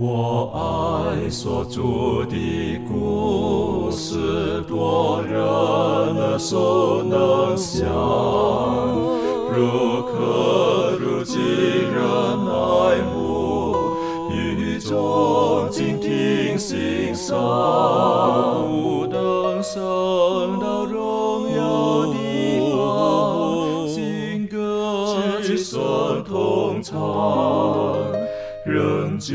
我爱所著的故事，多人耳熟能详，如可如今人爱慕，语中静听欣赏，不等升到荣耀地方，新歌齐声同唱。仍旧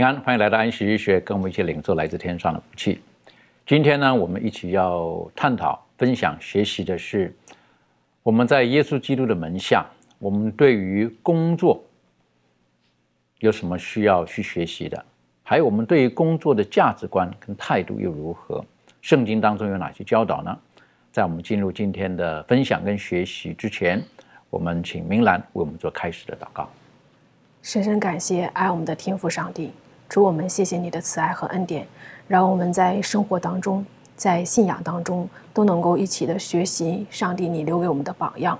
平安，欢迎来到安息医学，跟我们一起领受来自天上的福气。今天呢，我们一起要探讨、分享、学习的是我们在耶稣基督的门下，我们对于工作有什么需要去学习的，还有我们对于工作的价值观跟态度又如何？圣经当中有哪些教导呢？在我们进入今天的分享跟学习之前，我们请明兰为我们做开始的祷告。深深感谢爱我们的天父上帝，主我们谢谢你的慈爱和恩典，让我们在生活当中，在信仰当中都能够一起的学习上帝你留给我们的榜样，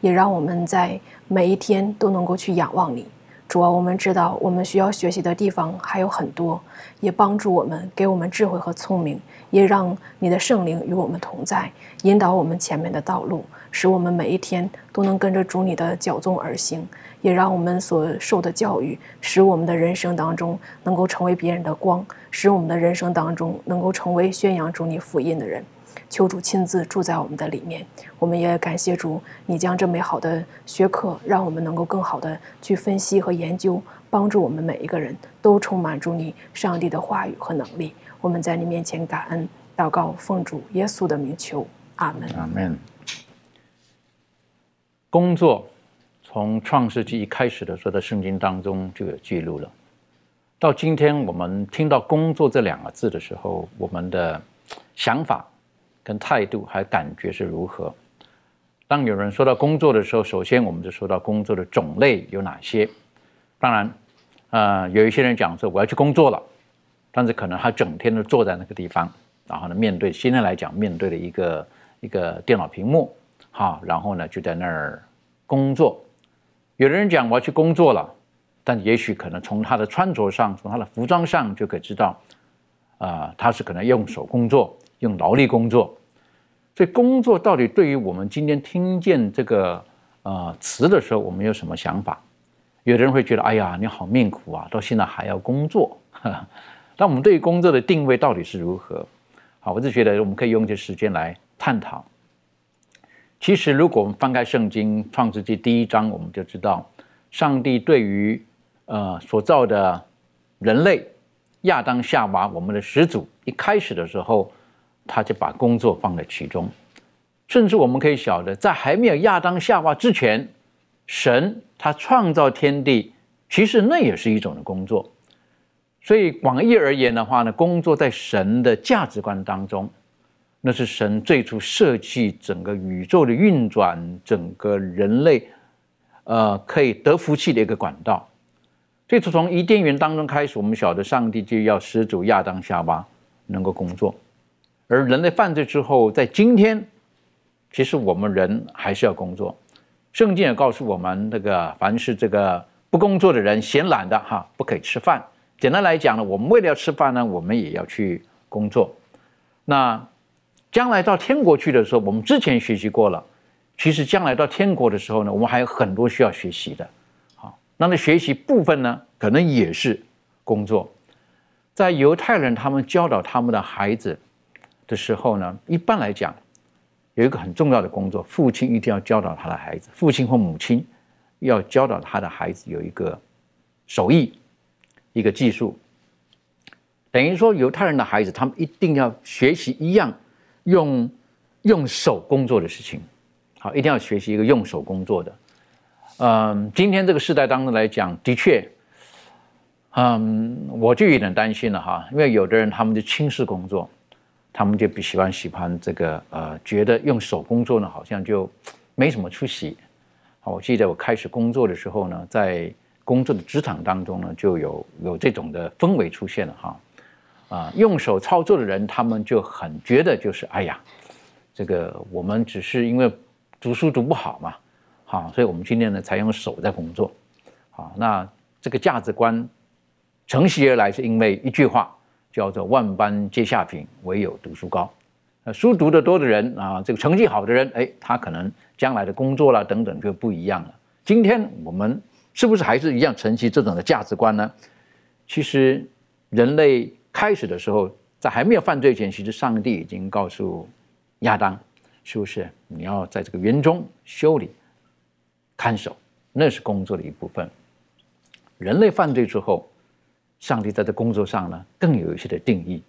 也让我们在每一天都能够去仰望你。主啊，我们知道我们需要学习的地方还有很多，也帮助我们，给我们智慧和聪明，也让你的圣灵与我们同在，引导我们前面的道路，使我们每一天都能跟着主你的脚踪而行。也让我们所受的教育，使我们的人生当中能够成为别人的光，使我们的人生当中能够成为宣扬主你福音的人。求主亲自住在我们的里面，我们也感谢主，你将这美好的学科，让我们能够更好的去分析和研究，帮助我们每一个人都充满主你上帝的话语和能力。我们在你面前感恩祷告，奉主耶稣的名求，阿门。阿门。工作从创世纪一开始的时候，在圣经当中就有记录了。到今天我们听到“工作”这两个字的时候，我们的想法跟态度还感觉是如何？当有人说到工作的时候，首先我们就说到工作的种类有哪些。当然，呃，有一些人讲说我要去工作了，但是可能他整天都坐在那个地方，然后呢，面对现在来讲，面对了一个一个电脑屏幕，哈，然后呢就在那儿工作。有的人讲我要去工作了，但也许可能从他的穿着上，从他的服装上就可以知道，啊、他是可能用手工作，用劳力工作。所以工作到底对于我们今天听见这个呃词的时候，我们有什么想法？有的人会觉得，哎呀，你好命苦啊，到现在还要工作。那我们对于工作的定位到底是如何？好，我就觉得我们可以用一些时间来探讨。其实，如果我们翻开圣经创世纪第一章，我们就知道，上帝对于呃所造的人类亚当夏娃，我们的始祖，一开始的时候，他就把工作放在其中。甚至我们可以晓得，在还没有亚当夏娃之前，神他创造天地，其实那也是一种的工作。所以广义而言的话呢，工作在神的价值观当中，那是神最初设计整个宇宙的运转，整个人类呃可以得福气的一个管道。最初从伊甸园当中开始，我们晓得上帝就要始祖亚当夏娃能够工作，而人类犯罪之后，在今天，其实我们人还是要工作。圣经也告诉我们，这个凡是这个不工作的人、闲懒的哈，不可以吃饭。简单来讲呢，我们为了要吃饭呢，我们也要去工作。那将来到天国去的时候，我们之前学习过了。其实将来到天国的时候呢，我们还有很多需要学习的。好，那那学习部分呢，可能也是工作。在犹太人他们教导他们的孩子的时候呢，一般来讲有一个很重要的工作，父亲一定要教导他的孩子，父亲或母亲要教导他的孩子有一个手艺。一个技术，等于说犹太人的孩子，他们一定要学习一样用用手工作的事情。好，一定要学习一个用手工作的。嗯，今天这个时代当中来讲，的确，嗯，我就有点担心了哈，因为有的人他们就轻视工作，他们就比喜欢喜欢这个呃，觉得用手工作呢好像就没什么出息。好，我记得我开始工作的时候呢，在工作的职场当中呢，就有有这种的氛围出现了哈。啊，用手操作的人，他们就很觉得就是哎呀，这个我们只是因为读书读不好嘛。好，所以我们今天呢才用手在工作。好，那这个价值观承袭而来，是因为一句话叫做“万般皆下品，唯有读书高”。那书读得多的人啊，这个成绩好的人，哎，他可能将来的工作啦等等就不一样了。今天我们是不是还是一样承袭这种的价值观呢？其实人类开始的时候，在还没有犯罪前，其实上帝已经告诉亚当，是不是你要在这个园中修理？看守，那是工作的一部分。人类犯罪之后，上帝在这工作上呢，更有一些的定义。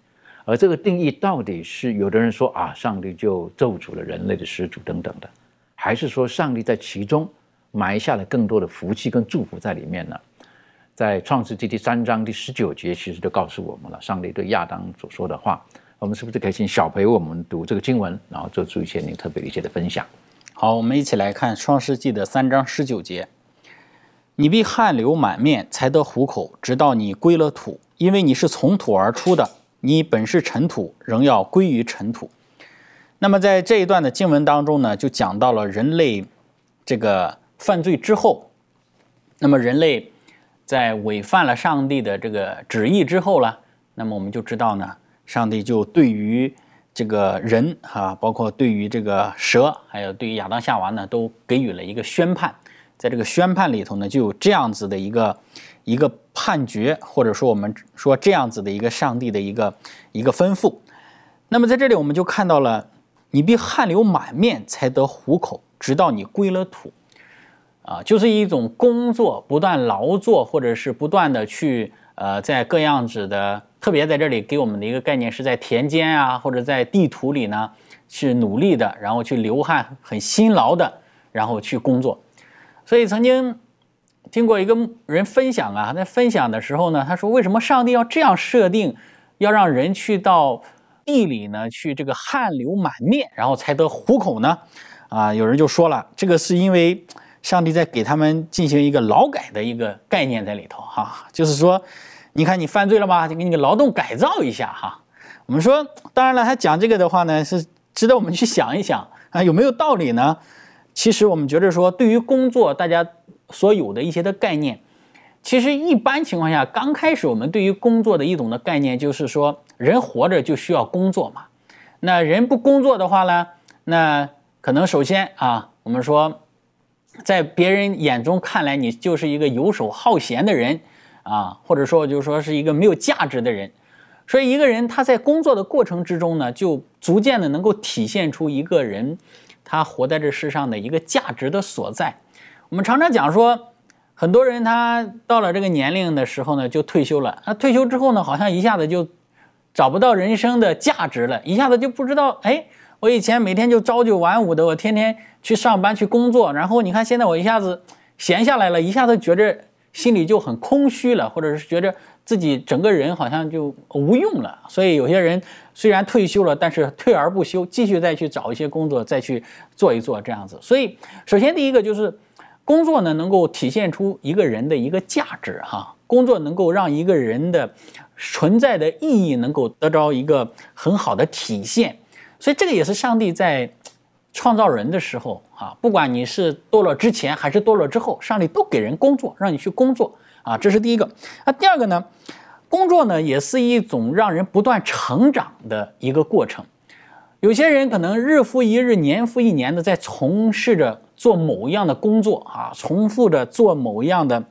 而这个定义到底是有的人说啊，上帝就咒诅了人类的始祖等等的，还是说上帝在其中埋下了更多的福气跟祝福在里面呢？在创世纪第三章第十九节，其实就告诉我们了，上帝对亚当所说的话。我们是不是可以请小培为我们读这个经文，然后做出一些您特别一些的分享？好，我们一起来看《创世纪》的三章十九节：“你必汗流满面才得糊口，直到你归了土，因为你是从土而出的，你本是尘土，仍要归于尘土。”那么在这一段的经文当中呢，就讲到了人类这个犯罪之后，那么人类在违反了上帝的这个旨意之后呢，那么我们就知道呢，上帝就对于这个人哈，包括对于这个蛇，还有对于亚当夏娃呢，都给予了一个宣判。在这个宣判里头呢，就有这样子的一个一个判决，或者说我们说这样子的一个上帝的一个一个吩咐。那么在这里我们就看到了，你必汗流满面才得糊口，直到你归了土。啊，就是一种工作，不断劳作，或者是不断的去呃，在各样子的。特别在这里给我们的一个概念是在田间啊，或者在地土里呢，是努力的，然后去流汗，很辛劳的，然后去工作。所以曾经听过一个人分享啊，在分享的时候呢，他说：“为什么上帝要这样设定，要让人去到地里呢，去这个汗流满面，然后才得糊口呢？”啊，有人就说了，这个是因为上帝在给他们进行一个劳改的一个概念在里头哈，就是说。你看，你犯罪了吧？就给你个劳动改造一下哈。我们说，当然了，他讲这个的话呢，是值得我们去想一想啊，有没有道理呢？其实我们觉得说，对于工作，大家所有的一些的概念，其实一般情况下，刚开始我们对于工作的一种的概念就是说，人活着就需要工作嘛。那人不工作的话呢，那可能首先啊，我们说，在别人眼中看来，你就是一个游手好闲的人。啊，或者说就是说是一个没有价值的人，所以一个人他在工作的过程之中呢，就逐渐的能够体现出一个人他活在这世上的一个价值的所在。我们常常讲说，很多人他到了这个年龄的时候呢，就退休了。那退休之后呢，好像一下子就找不到人生的价值了，一下子就不知道，哎，我以前每天就朝九晚五的，我天天去上班去工作，然后你看现在我一下子闲下来了，一下子觉着。心里就很空虚了，或者是觉着自己整个人好像就无用了。所以有些人虽然退休了，但是退而不休，继续再去找一些工作，再去做一做这样子。所以，首先第一个就是工作呢，能够体现出一个人的一个价值哈。工作能够让一个人的存在的意义能够得着一个很好的体现。所以这个也是上帝在。创造人的时候啊，不管你是堕落之前还是堕落之后，上帝都给人工作，让你去工作啊，这是第一个。那第二个呢？工作呢，也是一种让人不断成长的一个过程。有些人可能日复一日、年复一年的在从事着做某一样的工作啊，重复着做某一样的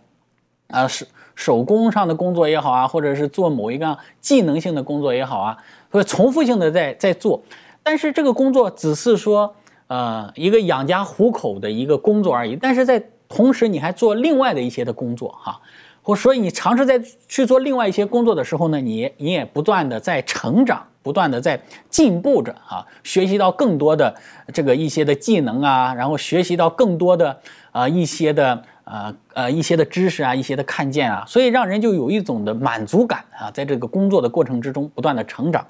啊手手工上的工作也好啊，或者是做某一个技能性的工作也好啊，或者重复性的在在做，但是这个工作只是说。呃，一个养家糊口的一个工作而已，但是在同时你还做另外的一些的工作哈，或所以你尝试在去做另外一些工作的时候呢，你你也不断的在成长，不断的在进步着啊，学习到更多的这个一些的技能啊，然后学习到更多的啊一些的呃呃一些的知识啊，一些的看见啊，所以让人就有一种的满足感啊，在这个工作的过程之中不断的成长。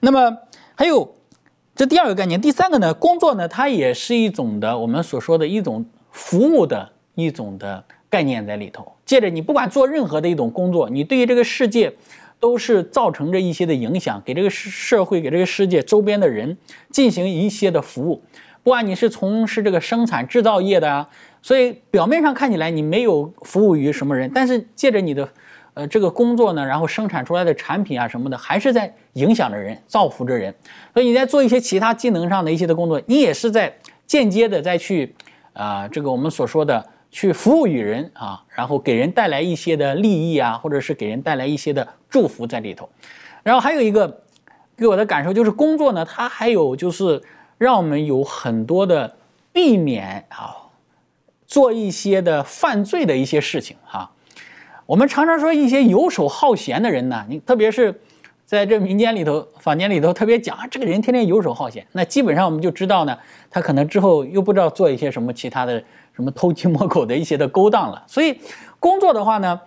那么还有这第二个概念，第三个呢，工作呢，它也是一种的我们所说的一种服务的一种的。概念在里头，借着你不管做任何的一种工作，你对于这个世界都是造成着一些的影响，给这个社会、给这个世界周边的人进行一些的服务。不管你是从事这个生产制造业的啊，所以表面上看起来你没有服务于什么人，但是借着你的呃这个工作呢，然后生产出来的产品啊什么的，还是在影响着人，造福着人。所以你在做一些其他技能上的一些的工作，你也是在间接的再去啊这个我们所说的。去服务于人啊，然后给人带来一些的利益啊，或者是给人带来一些的祝福在里头。然后还有一个给我的感受就是，工作呢，它还有就是让我们有很多的避免啊，做一些的犯罪的一些事情哈。我们常常说一些游手好闲的人呢，你特别是在这民间里头、坊间里头特别讲啊，这个人天天游手好闲，那基本上我们就知道呢，他可能之后又不知道做一些什么其他的。什么偷鸡摸狗的一些的勾当了，所以工作的话呢，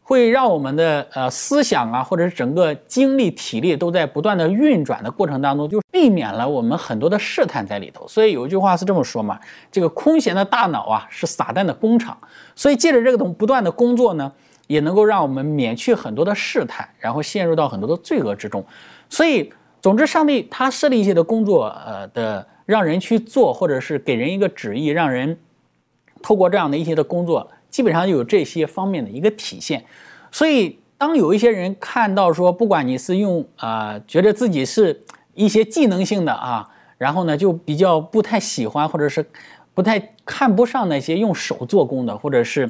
会让我们的呃思想啊，或者是整个精力体力都在不断的运转的过程当中，就避免了我们很多的试探在里头。所以有一句话是这么说嘛，这个空闲的大脑啊是撒旦的工厂。所以借着这个东不断的工作呢，也能够让我们免去很多的试探，然后陷入到很多的罪恶之中。所以总之，上帝他设立一些的工作，呃的让人去做，或者是给人一个旨意，让人。透过这样的一些的工作，基本上有这些方面的一个体现。所以，当有一些人看到说，不管你是用啊，觉得自己是一些技能性的啊，然后呢，就比较不太喜欢，或者是不太看不上那些用手做工的，或者是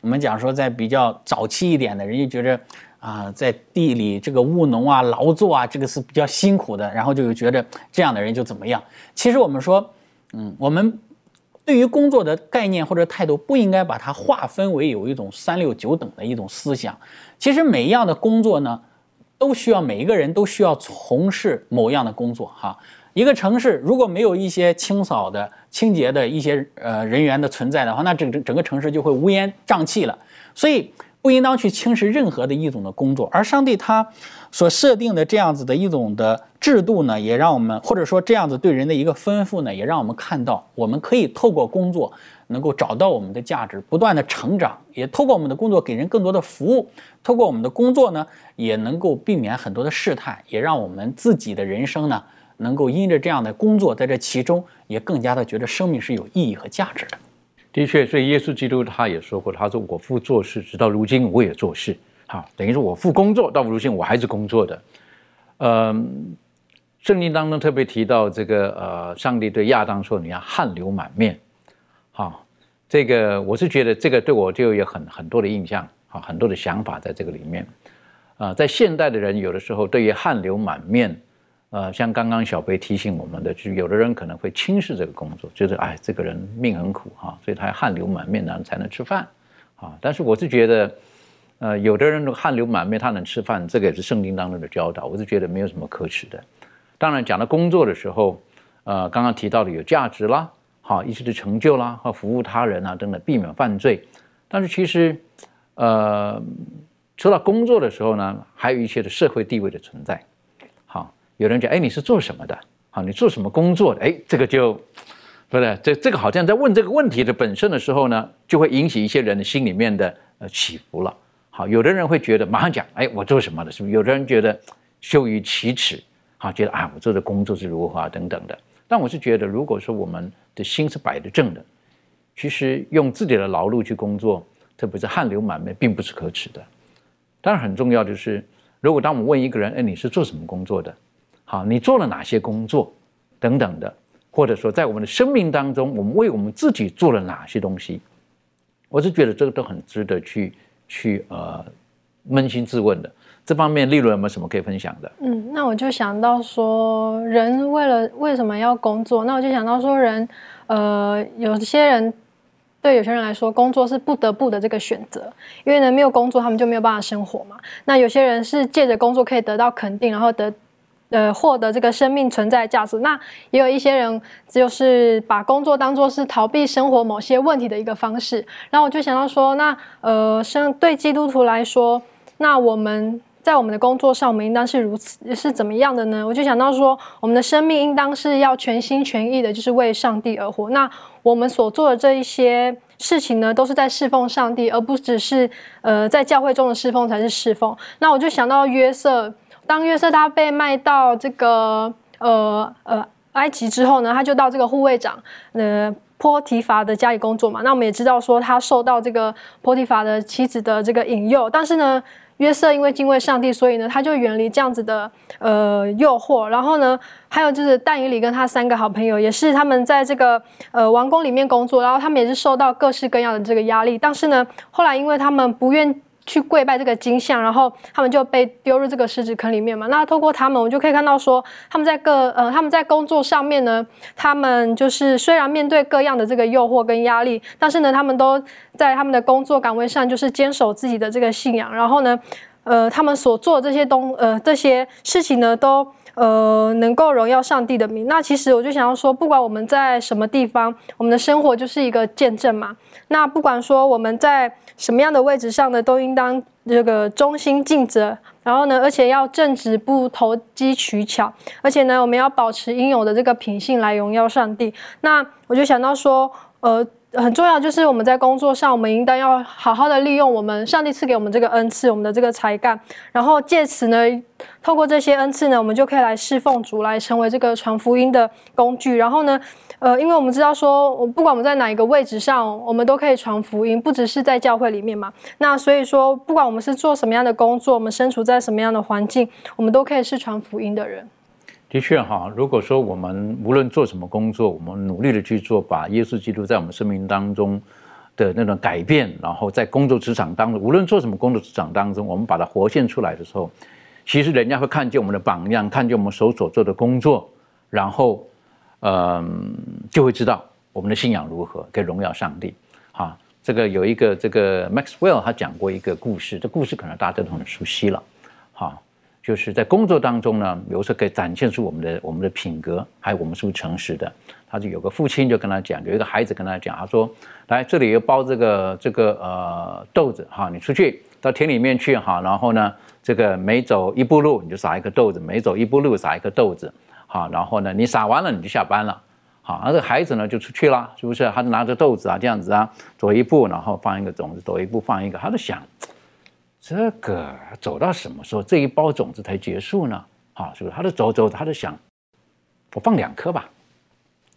我们讲说在比较早期一点的人，就觉得啊，在地里这个务农啊、劳作啊，这个是比较辛苦的，然后就觉得这样的人就怎么样。其实我们说，嗯，我们。对于工作的概念或者态度，不应该把它划分为有一种三六九等的一种思想。其实每一样的工作呢，都需要每一个人都需要从事某样的工作。哈，一个城市如果没有一些清扫的、清洁的一些呃人员的存在的话，那整整整个城市就会乌烟瘴气了。所以。不应当去轻视任何的一种的工作，而上帝他所设定的这样子的一种的制度呢，也让我们或者说这样子对人的一个吩咐呢，也让我们看到，我们可以透过工作能够找到我们的价值，不断的成长，也透过我们的工作给人更多的服务，透过我们的工作呢，也能够避免很多的试探，也让我们自己的人生呢，能够因着这样的工作在这其中，也更加的觉得生命是有意义和价值的。的确，所以耶稣基督他也说过，他说：“我父做事，直到如今我也做事。”好，等于说我付工作倒不如今我还是工作的。嗯，圣经当中特别提到这个，呃，上帝对亚当说：“你要汗流满面。”好，这个我是觉得这个对我就有很很多的印象，啊，很多的想法在这个里面。啊，在现代的人有的时候对于汗流满面。呃，像刚刚小贝提醒我们的，就有的人可能会轻视这个工作，觉得哎，这个人命很苦哈，所以他汗流满面然后才能吃饭，啊，但是我是觉得，呃，有的人汗流满面他能吃饭，这个也是圣经当中的教导，我是觉得没有什么可耻的。当然讲到工作的时候，呃，刚刚提到的有价值啦，好一些的成就啦，和服务他人啊等等，避免犯罪。但是其实，呃，说到工作的时候呢，还有一些的社会地位的存在。好有人讲，哎，你是做什么的？好，你做什么工作的？哎，这个就，不是这这个好像在问这个问题的本身的时候呢，就会引起一些人的心里面的呃起伏了。好，有的人会觉得马上讲，哎，我做什么的？是不是？有的人觉得羞于启齿，好，觉得啊，我做的工作是如何啊等等的。但我是觉得，如果说我们的心是摆得正的，其实用自己的劳碌去工作，特别是汗流满面，并不是可耻的。当然，很重要就是，如果当我们问一个人，哎，你是做什么工作的？好，你做了哪些工作，等等的，或者说在我们的生命当中，我们为我们自己做了哪些东西？我是觉得这个都很值得去去呃扪心自问的。这方面，利润有没有什么可以分享的？嗯，那我就想到说，人为了为什么要工作？那我就想到说，人呃，有些人对有些人来说，工作是不得不的这个选择，因为呢，没有工作他们就没有办法生活嘛。那有些人是借着工作可以得到肯定，然后得呃获得这个生命存在价值。那也有一些人就是把工作当做是逃避生活某些问题的一个方式。然后我就想到说，那呃，生对基督徒来说，那我们。在我们的工作上，我们应当是如此是怎么样的呢？我就想到说，我们的生命应当是要全心全意的，就是为上帝而活。那我们所做的这一些事情呢，都是在侍奉上帝，而不只是呃在教会中的侍奉才是侍奉。那我就想到约瑟，当约瑟他被卖到这个呃呃埃及之后呢，他就到这个护卫长呃波提法的家里工作嘛。那我们也知道说，他受到这个波提法的妻子的这个引诱，但是呢。约瑟因为敬畏上帝，所以呢，他就远离这样子的呃诱惑。然后呢，还有就是但以里跟他三个好朋友，也是他们在这个呃王宫里面工作，然后他们也是受到各式各样的这个压力。但是呢，后来因为他们不愿。去跪拜这个金像，然后他们就被丢入这个狮子坑里面嘛。那透过他们，我就可以看到说，他们在各呃他们在工作上面呢，他们就是虽然面对各样的这个诱惑跟压力，但是呢，他们都在他们的工作岗位上就是坚守自己的这个信仰。然后呢，呃，他们所做的这些东呃这些事情呢，都呃能够荣耀上帝的名。那其实我就想要说，不管我们在什么地方，我们的生活就是一个见证嘛。那不管说我们在什么样的位置上呢，都应当这个忠心尽责，然后呢，而且要正直，不投机取巧，而且呢，我们要保持应有的这个品性来荣耀上帝。那我就想到说，呃，很重要就是我们在工作上，我们应当要好好的利用我们上帝赐给我们这个恩赐，我们的这个才干，然后借此呢，透过这些恩赐呢，我们就可以来侍奉主，来成为这个传福音的工具，然后呢。呃，因为我们知道说，我不管我们在哪一个位置上，我们都可以传福音，不只是在教会里面嘛。那所以说，不管我们是做什么样的工作，我们身处在什么样的环境，我们都可以是传福音的人。的确哈，如果说我们无论做什么工作，我们努力的去做，把耶稣基督在我们生命当中的那种改变，然后在工作职场当中，无论做什么工作职场当中，我们把它活现出来的时候，其实人家会看见我们的榜样，看见我们手所做的工作，然后。嗯，就会知道我们的信仰如何，可以荣耀上帝。哈，这个有一个这个 Maxwell 他讲过一个故事，这故事可能大家都很熟悉了。哈，就是在工作当中呢，比如说可以展现出我们的我们的品格，还有我们是不是诚实的。他就有个父亲就跟他讲，有一个孩子跟他讲，他说：“来，这里有包这个这个呃豆子，哈，你出去到田里面去，哈，然后呢，这个每走一步路你就撒一颗豆子，每走一步路撒一颗豆子。”好，然后呢，你撒完了你就下班了。好，那这个孩子呢就出去了，是不是？他就拿着豆子啊，这样子啊，走一步，然后放一个种子，走一步放一个。他就想，这个走到什么时候这一包种子才结束呢？好，是不是？他就走走，他就想，我放两颗吧。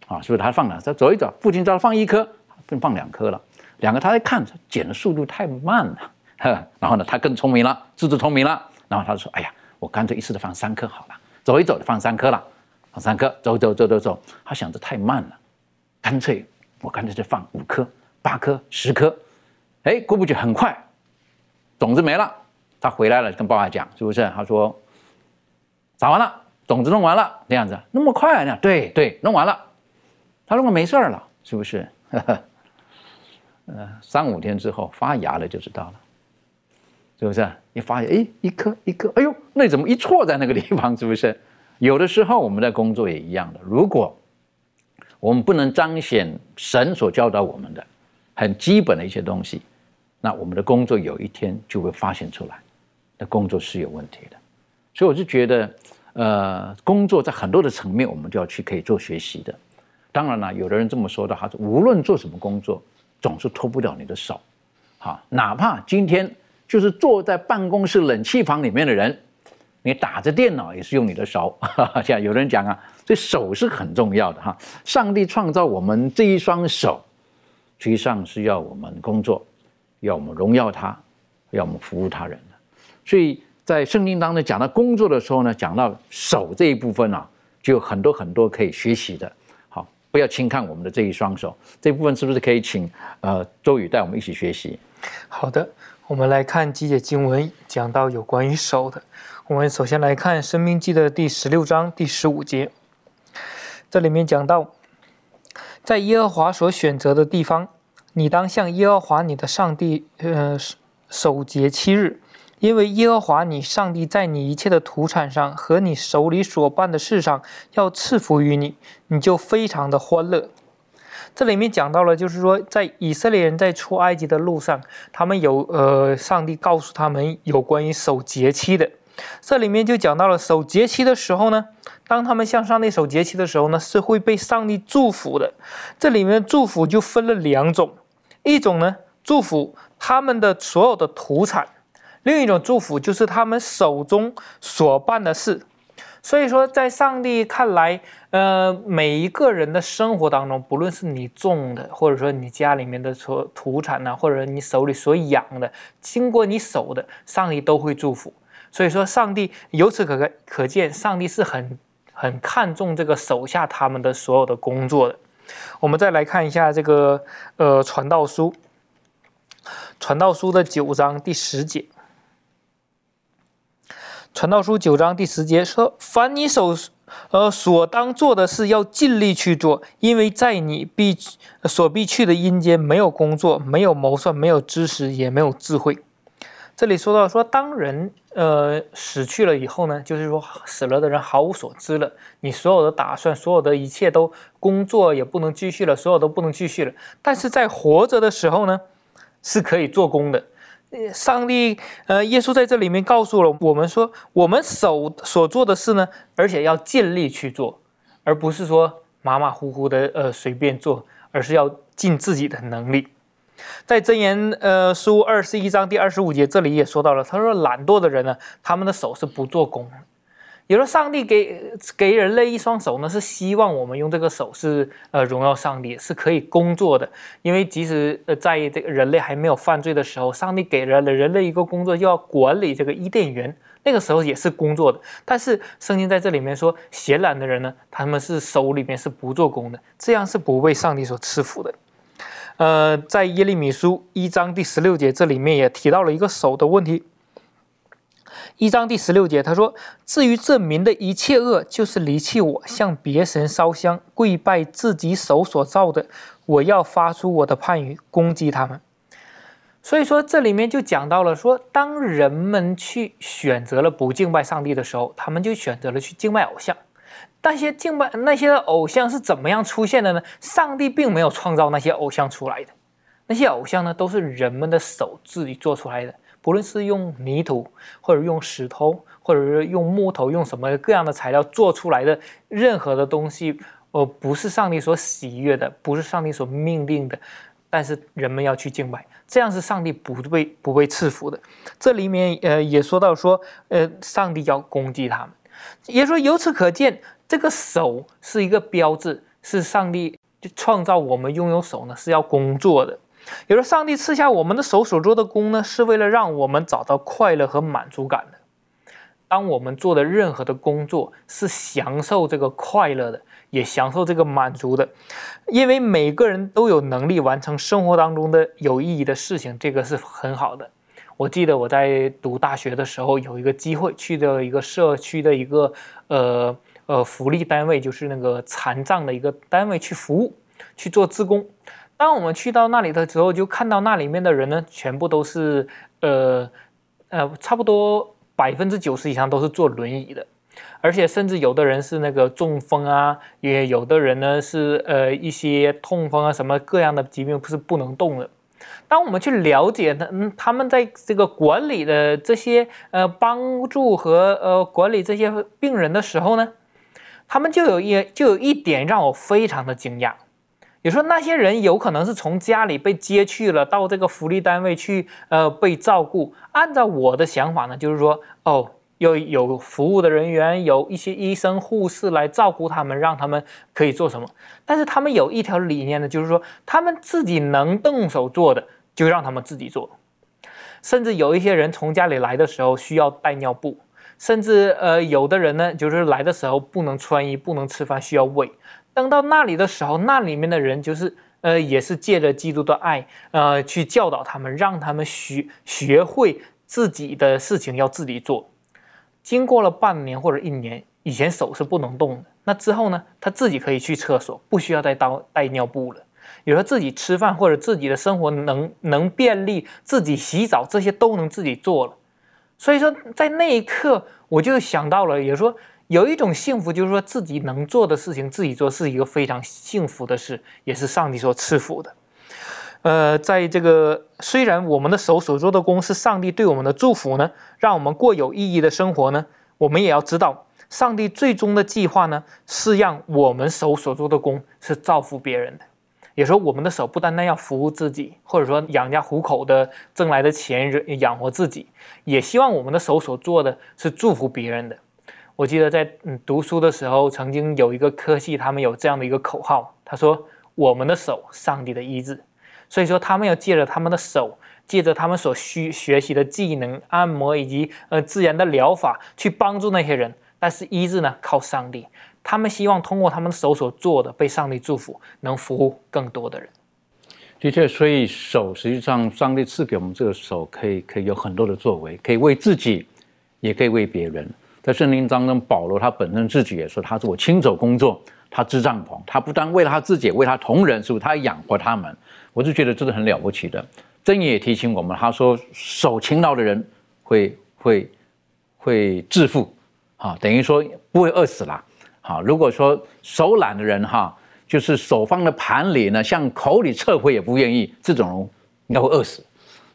啊，是不是？他放两，他走一走，父亲叫他放一颗，不放两颗了。两个他在看，捡的速度太慢了。呵 然后呢，他更聪明了，自作聪明了。然后他就说，哎呀，我干脆一次的放三颗好了，走一走就放三颗了。放三颗，走走走走走，他想着太慢了，干脆我干脆就放五颗、八颗、十颗，哎，过不久很快，种子没了，他回来了，跟爸爸讲，是不是？他说，撒完了，种子弄完了，这样子，那么快呢？对对，弄完了，他如果没事儿了，是不是？呃，三五天之后发芽了就知道了，是不是？一发芽，哎，一颗一颗，哎呦，那怎么一错在那个地方？是不是？有的时候我们在工作也一样的，如果我们不能彰显神所教导我们的很基本的一些东西，那我们的工作有一天就会发现出来，那工作是有问题的。所以我就觉得，呃，工作在很多的层面，我们就要去可以做学习的。当然了，有的人这么说的，他说无论做什么工作，总是脱不了你的手，哈，哪怕今天就是坐在办公室冷气房里面的人。你打着电脑也是用你的手，像有人讲啊，这手是很重要的哈。上帝创造我们这一双手，实际上是要我们工作，要我们荣耀他，要我们服务他人的。所以在圣经当中讲到工作的时候呢，讲到手这一部分啊，就有很多很多可以学习的。好，不要轻看我们的这一双手，这部分是不是可以请呃周宇带我们一起学习？好的，我们来看几节经文，讲到有关于手的。我们首先来看《生命记》的第十六章第十五节，这里面讲到，在耶和华所选择的地方，你当向耶和华你的上帝，呃，守节七日，因为耶和华你上帝在你一切的土产上和你手里所办的事上要赐福于你，你就非常的欢乐。这里面讲到了，就是说，在以色列人在出埃及的路上，他们有呃，上帝告诉他们有关于守节期的。这里面就讲到了守节期的时候呢，当他们向上帝守节期的时候呢，是会被上帝祝福的。这里面祝福就分了两种，一种呢祝福他们的所有的土产，另一种祝福就是他们手中所办的事。所以说，在上帝看来，呃，每一个人的生活当中，不论是你种的，或者说你家里面的所土产呢，或者你手里所养的，经过你手的，上帝都会祝福。所以说，上帝由此可可见，上帝是很很看重这个手下他们的所有的工作的。我们再来看一下这个呃传道书，传道书的九章第十节。传道书九章第十节说：“凡你手，呃所当做的事，要尽力去做，因为在你必所必去的阴间，没有工作，没有谋算，没有知识，也没有智慧。”这里说到说，当人呃死去了以后呢，就是说死了的人毫无所知了，你所有的打算，所有的一切都工作也不能继续了，所有都不能继续了。但是在活着的时候呢，是可以做工的。上帝，呃，耶稣在这里面告诉了我们说，我们手所做的事呢，而且要尽力去做，而不是说马马虎虎的，呃，随便做，而是要尽自己的能力。在箴言，呃，书二十一章第二十五节，这里也说到了，他说懒惰的人呢，他们的手是不做工。有了上帝给给人类一双手呢，是希望我们用这个手是呃荣耀上帝，是可以工作的。因为即使呃在这个人类还没有犯罪的时候，上帝给了人类一个工作，就要管理这个伊甸园，那个时候也是工作的。但是圣经在这里面说，闲懒的人呢，他们是手里面是不做工的，这样是不被上帝所赐福的。呃，在耶利米书一章第十六节，这里面也提到了一个手的问题。一章第十六节，他说：“至于这民的一切恶，就是离弃我，向别神烧香，跪拜自己手所造的。我要发出我的判语，攻击他们。”所以说，这里面就讲到了说，当人们去选择了不敬拜上帝的时候，他们就选择了去敬拜偶像。那些敬拜那些的偶像是怎么样出现的呢？上帝并没有创造那些偶像出来的，那些偶像呢，都是人们的手自己做出来的。不论是用泥土，或者用石头，或者是用木头，用什么各样的材料做出来的任何的东西，呃，不是上帝所喜悦的，不是上帝所命令的，但是人们要去敬拜，这样是上帝不被不被赐福的。这里面呃也说到说，呃，上帝要攻击他们，也说由此可见，这个手是一个标志，是上帝创造我们拥有手呢，是要工作的。有了上帝赐下我们的手所做的工呢，是为了让我们找到快乐和满足感的。当我们做的任何的工作是享受这个快乐的，也享受这个满足的，因为每个人都有能力完成生活当中的有意义的事情，这个是很好的。我记得我在读大学的时候，有一个机会去的一个社区的一个呃呃福利单位，就是那个残障的一个单位去服务，去做志工。当我们去到那里的时候，就看到那里面的人呢，全部都是呃呃，差不多百分之九十以上都是坐轮椅的，而且甚至有的人是那个中风啊，也有的人呢是呃一些痛风啊，什么各样的疾病不是不能动的。当我们去了解他，嗯，他们在这个管理的这些呃帮助和呃管理这些病人的时候呢，他们就有一就有一点让我非常的惊讶。也说那些人有可能是从家里被接去了，到这个福利单位去，呃，被照顾。按照我的想法呢，就是说，哦，有有服务的人员，有一些医生、护士来照顾他们，让他们可以做什么。但是他们有一条理念呢，就是说，他们自己能动手做的，就让他们自己做。甚至有一些人从家里来的时候需要带尿布，甚至呃，有的人呢，就是来的时候不能穿衣、不能吃饭，需要喂。等到那里的时候，那里面的人就是，呃，也是借着基督的爱，呃，去教导他们，让他们学学会自己的事情要自己做。经过了半年或者一年，以前手是不能动的，那之后呢，他自己可以去厕所，不需要再带带尿布了。有时候自己吃饭或者自己的生活能能便利，自己洗澡这些都能自己做了。所以说，在那一刻，我就想到了，也说有一种幸福，就是说自己能做的事情自己做，是一个非常幸福的事，也是上帝所赐福的。呃，在这个虽然我们的手所做的工是上帝对我们的祝福呢，让我们过有意义的生活呢，我们也要知道。上帝最终的计划呢，是让我们手所做的工是造福别人的。有时候我们的手不单单要服务自己，或者说养家糊口的挣来的钱养活自己，也希望我们的手所做的是祝福别人的。我记得在嗯读书的时候，曾经有一个科系，他们有这样的一个口号，他说：“我们的手，上帝的医治。”所以说，他们要借着他们的手，借着他们所需学习的技能、按摩以及呃自然的疗法，去帮助那些人。但是医治呢，靠上帝。他们希望通过他们手所做的，被上帝祝福，能服务更多的人。的确，所以手实际上，上帝赐给我们这个手，可以可以有很多的作为，可以为自己，也可以为别人。在圣经当中，保罗他本身自己也说，他是我亲手工作，他支帐篷，他不但为了他自己，为他同人，是不是？他养活他们。我就觉得这是很了不起的。箴言也提醒我们，他说手勤劳的人会会会致富。啊，等于说不会饿死了。好，如果说手懒的人哈，就是手放在盘里呢，向口里撤回也不愿意，这种人应该会饿死，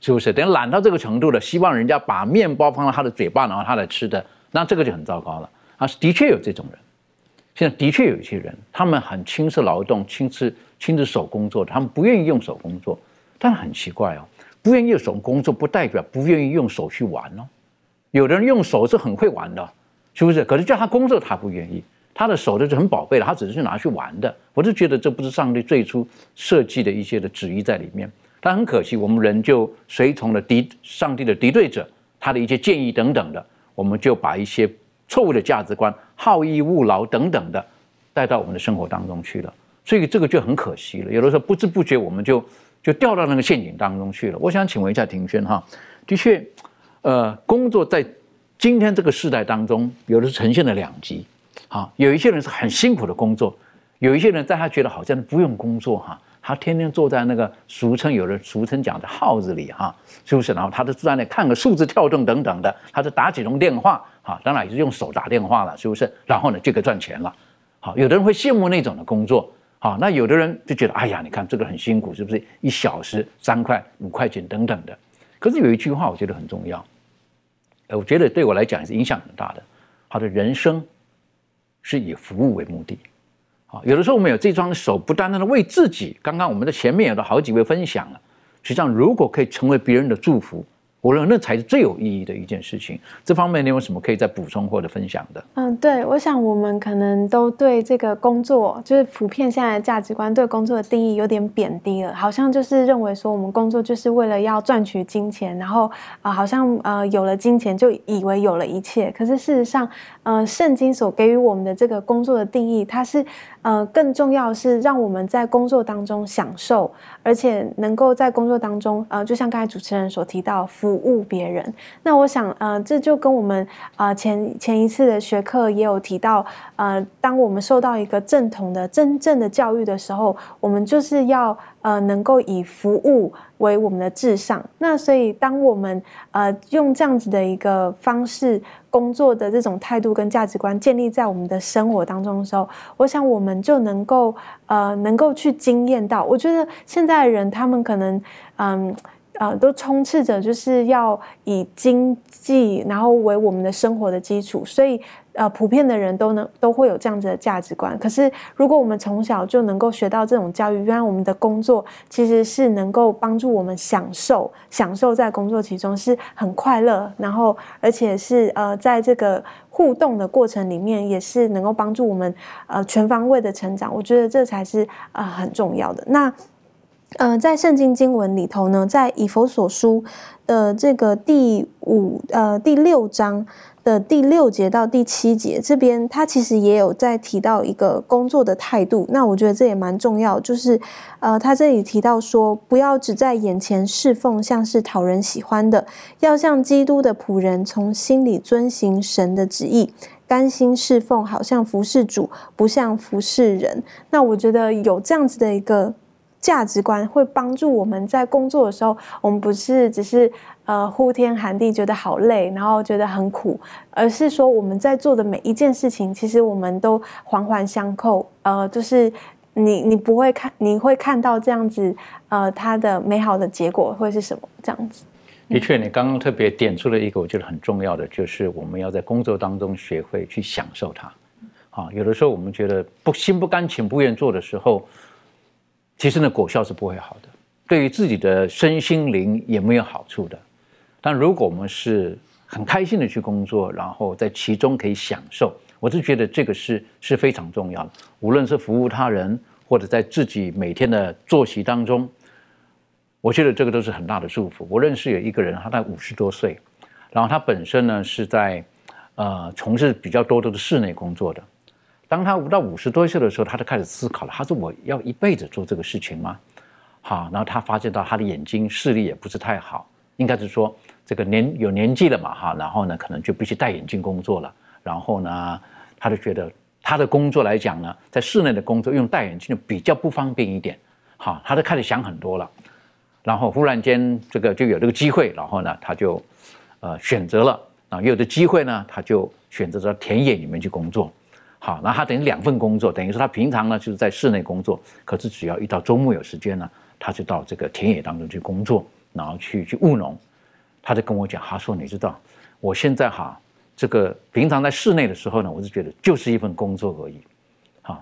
是不是？等懒到这个程度了，希望人家把面包放到他的嘴巴，然后他来吃的，那这个就很糟糕了。啊，的确有这种人，现在的确有一些人，他们很轻视劳动、轻视亲自手工作，他们不愿意用手工作，但很奇怪哦，不愿意用手工作，不代表不愿意用手去玩哦。有的人用手是很会玩的。是不是？可是叫他工作，他不愿意。他的手都是很宝贝的，他只是去拿去玩的。我就觉得这不是上帝最初设计的一些的旨意在里面。但很可惜，我们人就随从了敌上帝的敌对者，他的一些建议等等的，我们就把一些错误的价值观、好逸恶劳等等的带到我们的生活当中去了。所以这个就很可惜了。有的时候不知不觉我们就就掉到那个陷阱当中去了。我想请问一下庭轩哈，的确，呃，工作在。今天这个时代当中，有的是呈现了两极，啊，有一些人是很辛苦的工作，有一些人在他觉得好像不用工作哈，他天天坐在那个俗称有的俗称讲的号子里哈，是不是？然后他就坐在那看个数字跳动等等的，他就打几通电话，哈，当然也是用手打电话了，是不是？然后呢，就可以赚钱了，好，有的人会羡慕那种的工作，好，那有的人就觉得，哎呀，你看这个很辛苦，是不是？一小时三块、五块钱等等的，可是有一句话我觉得很重要。呃，我觉得对我来讲是影响很大的。他的人生是以服务为目的，啊，有的时候我们有这双手，不单单的为自己。刚刚我们的前面有的好几位分享了，实际上如果可以成为别人的祝福。我认为那才是最有意义的一件事情。这方面你有什么可以再补充或者分享的？嗯，对，我想我们可能都对这个工作，就是普遍现在的价值观对工作的定义有点贬低了，好像就是认为说我们工作就是为了要赚取金钱，然后啊，好像呃有了金钱就以为有了一切。可是事实上，呃，圣经所给予我们的这个工作的定义，它是。呃，更重要是让我们在工作当中享受，而且能够在工作当中，呃，就像刚才主持人所提到，服务别人。那我想，呃，这就跟我们呃前前一次的学课也有提到，呃，当我们受到一个正统的真正的教育的时候，我们就是要。呃，能够以服务为我们的至上，那所以当我们呃用这样子的一个方式工作的这种态度跟价值观建立在我们的生活当中的时候，我想我们就能够呃能够去经验到。我觉得现在的人他们可能嗯呃都充斥着就是要以经济然后为我们的生活的基础，所以。呃，普遍的人都能都会有这样子的价值观。可是，如果我们从小就能够学到这种教育，原来我们的工作其实是能够帮助我们享受，享受在工作其中是很快乐，然后而且是呃，在这个互动的过程里面，也是能够帮助我们呃全方位的成长。我觉得这才是呃很重要的。那呃，在圣经经文里头呢，在以佛所书的这个第五呃第六章。的第六节到第七节这边，他其实也有在提到一个工作的态度。那我觉得这也蛮重要，就是呃，他这里提到说，不要只在眼前侍奉，像是讨人喜欢的，要像基督的仆人，从心里遵行神的旨意，甘心侍奉，好像服侍主，不像服侍人。那我觉得有这样子的一个价值观会帮助我们在工作的时候，我们不是只是呃呼天喊地，觉得好累，然后觉得很苦，而是说我们在做的每一件事情，其实我们都环环相扣。呃，就是你你不会看，你会看到这样子，呃，它的美好的结果会是什么？这样子。的确，你刚刚特别点出了一个我觉得很重要的，就是我们要在工作当中学会去享受它。啊，有的时候我们觉得不心不甘情不愿做的时候。其实呢，果效是不会好的，对于自己的身心灵也没有好处的。但如果我们是很开心的去工作，然后在其中可以享受，我是觉得这个是是非常重要的。无论是服务他人，或者在自己每天的作息当中，我觉得这个都是很大的祝福。我认识有一个人，他在五十多岁，然后他本身呢是在呃从事比较多的室内工作的。当他到五十多岁的时候，他就开始思考了。他说：“我要一辈子做这个事情吗？”好，然后他发现到他的眼睛视力也不是太好，应该是说这个年有年纪了嘛，哈，然后呢，可能就必须戴眼镜工作了。然后呢，他就觉得他的工作来讲呢，在室内的工作用戴眼镜就比较不方便一点。好，他就开始想很多了。然后忽然间这个就有这个机会，然后呢，他就呃选择了啊，有的机会呢，他就选择到田野里面去工作。好，那他等于两份工作，等于说他平常呢就是在室内工作，可是只要一到周末有时间呢，他就到这个田野当中去工作，然后去去务农。他就跟我讲，他说：“你知道，我现在哈，这个平常在室内的时候呢，我是觉得就是一份工作而已，好。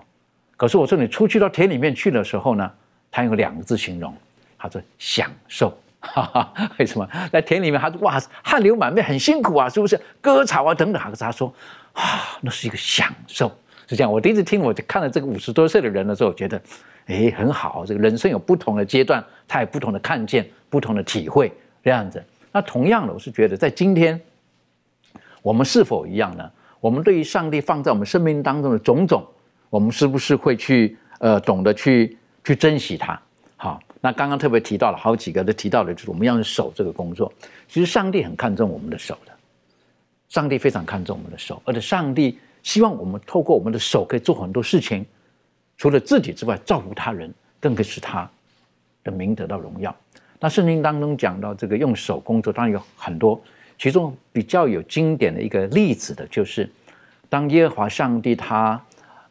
可是我说你出去到田里面去的时候呢，他用两个字形容，他说享受。哈哈，为什么在田里面，他说哇，汗流满面，很辛苦啊，是不是？割草啊等等。可是他说。”啊，那是一个享受，是这样。我第一次听，我就看了这个五十多岁的人的时候，我觉得，哎，很好。这个人生有不同的阶段，他有不同的看见，不同的体会，这样子。那同样的，我是觉得，在今天，我们是否一样呢？我们对于上帝放在我们生命当中的种种，我们是不是会去呃懂得去去珍惜它？好，那刚刚特别提到了好几个都提到了，就是我们要守这个工作。其实上帝很看重我们的手的。上帝非常看重我们的手，而且上帝希望我们透过我们的手可以做很多事情，除了自己之外，造福他人，更可以使他的名得到荣耀。那圣经当中讲到这个用手工作，当然有很多，其中比较有经典的一个例子的，就是当耶和华上帝他，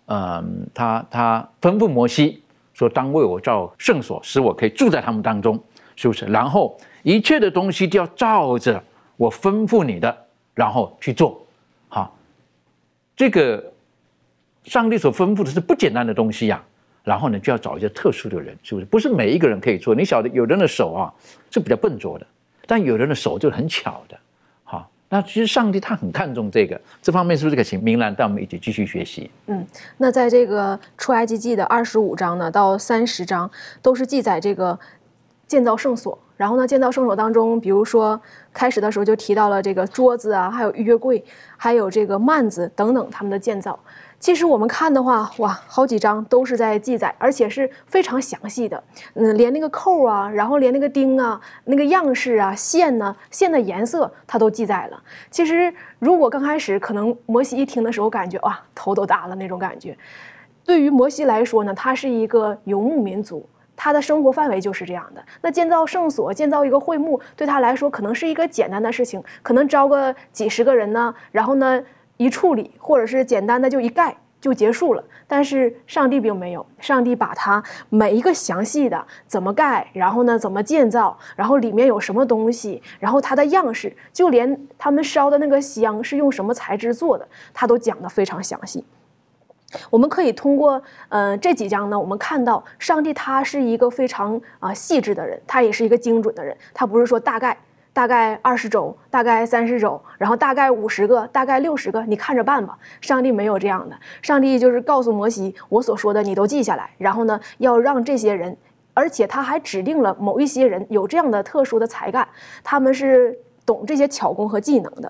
嗯，他他吩咐摩西说：“当为我造圣所，使我可以住在他们当中，是不是？然后一切的东西都要照着我吩咐你的。”然后去做，好，这个上帝所吩咐的是不简单的东西呀。然后呢，就要找一些特殊的人，是不是？不是每一个人可以做。你晓得，有人的手啊是比较笨拙的，但有人的手就很巧的。好，那其实上帝他很看重这个，这方面是不是可以请明兰带我们一起继续学习？嗯，那在这个出埃及记的二十五章呢到三十章，都是记载这个建造圣所。然后呢，建造圣所当中，比如说开始的时候就提到了这个桌子啊，还有约柜，还有这个幔子等等他们的建造。其实我们看的话，哇，好几章都是在记载，而且是非常详细的。嗯，连那个扣啊，然后连那个钉啊，那个样式啊，线呢，线的颜色，它都记载了。其实如果刚开始可能摩西一听的时候，感觉哇，头都大了那种感觉。对于摩西来说呢，他是一个游牧民族。他的生活范围就是这样的。那建造圣所、建造一个会幕，对他来说可能是一个简单的事情，可能招个几十个人呢，然后呢一处理，或者是简单的就一盖就结束了。但是上帝并没有，上帝把它每一个详细的怎么盖，然后呢怎么建造，然后里面有什么东西，然后它的样式，就连他们烧的那个香是用什么材质做的，他都讲得非常详细。我们可以通过呃这几章呢，我们看到上帝他是一个非常啊细致的人，他也是一个精准的人。他不是说大概大概二十种，大概三十种，然后大概五十个，大概六十个，你看着办吧。上帝没有这样的，上帝就是告诉摩西，我所说的你都记下来，然后呢要让这些人，而且他还指定了某一些人有这样的特殊的才干，他们是懂这些巧工和技能的。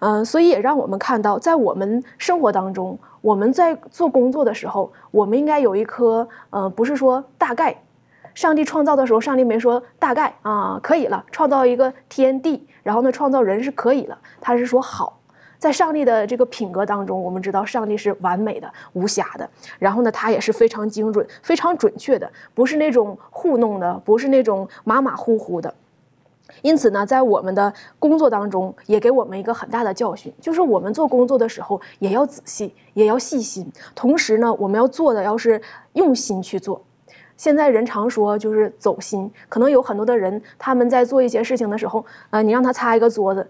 嗯，所以也让我们看到，在我们生活当中，我们在做工作的时候，我们应该有一颗，呃，不是说大概，上帝创造的时候，上帝没说大概啊，可以了，创造一个天地，然后呢，创造人是可以了，他是说好，在上帝的这个品格当中，我们知道上帝是完美的、无瑕的，然后呢，他也是非常精准、非常准确的，不是那种糊弄的，不是那种马马虎虎的。因此呢，在我们的工作当中，也给我们一个很大的教训，就是我们做工作的时候也要仔细，也要细心。同时呢，我们要做的要是用心去做。现在人常说就是走心，可能有很多的人他们在做一些事情的时候，呃，你让他擦一个桌子。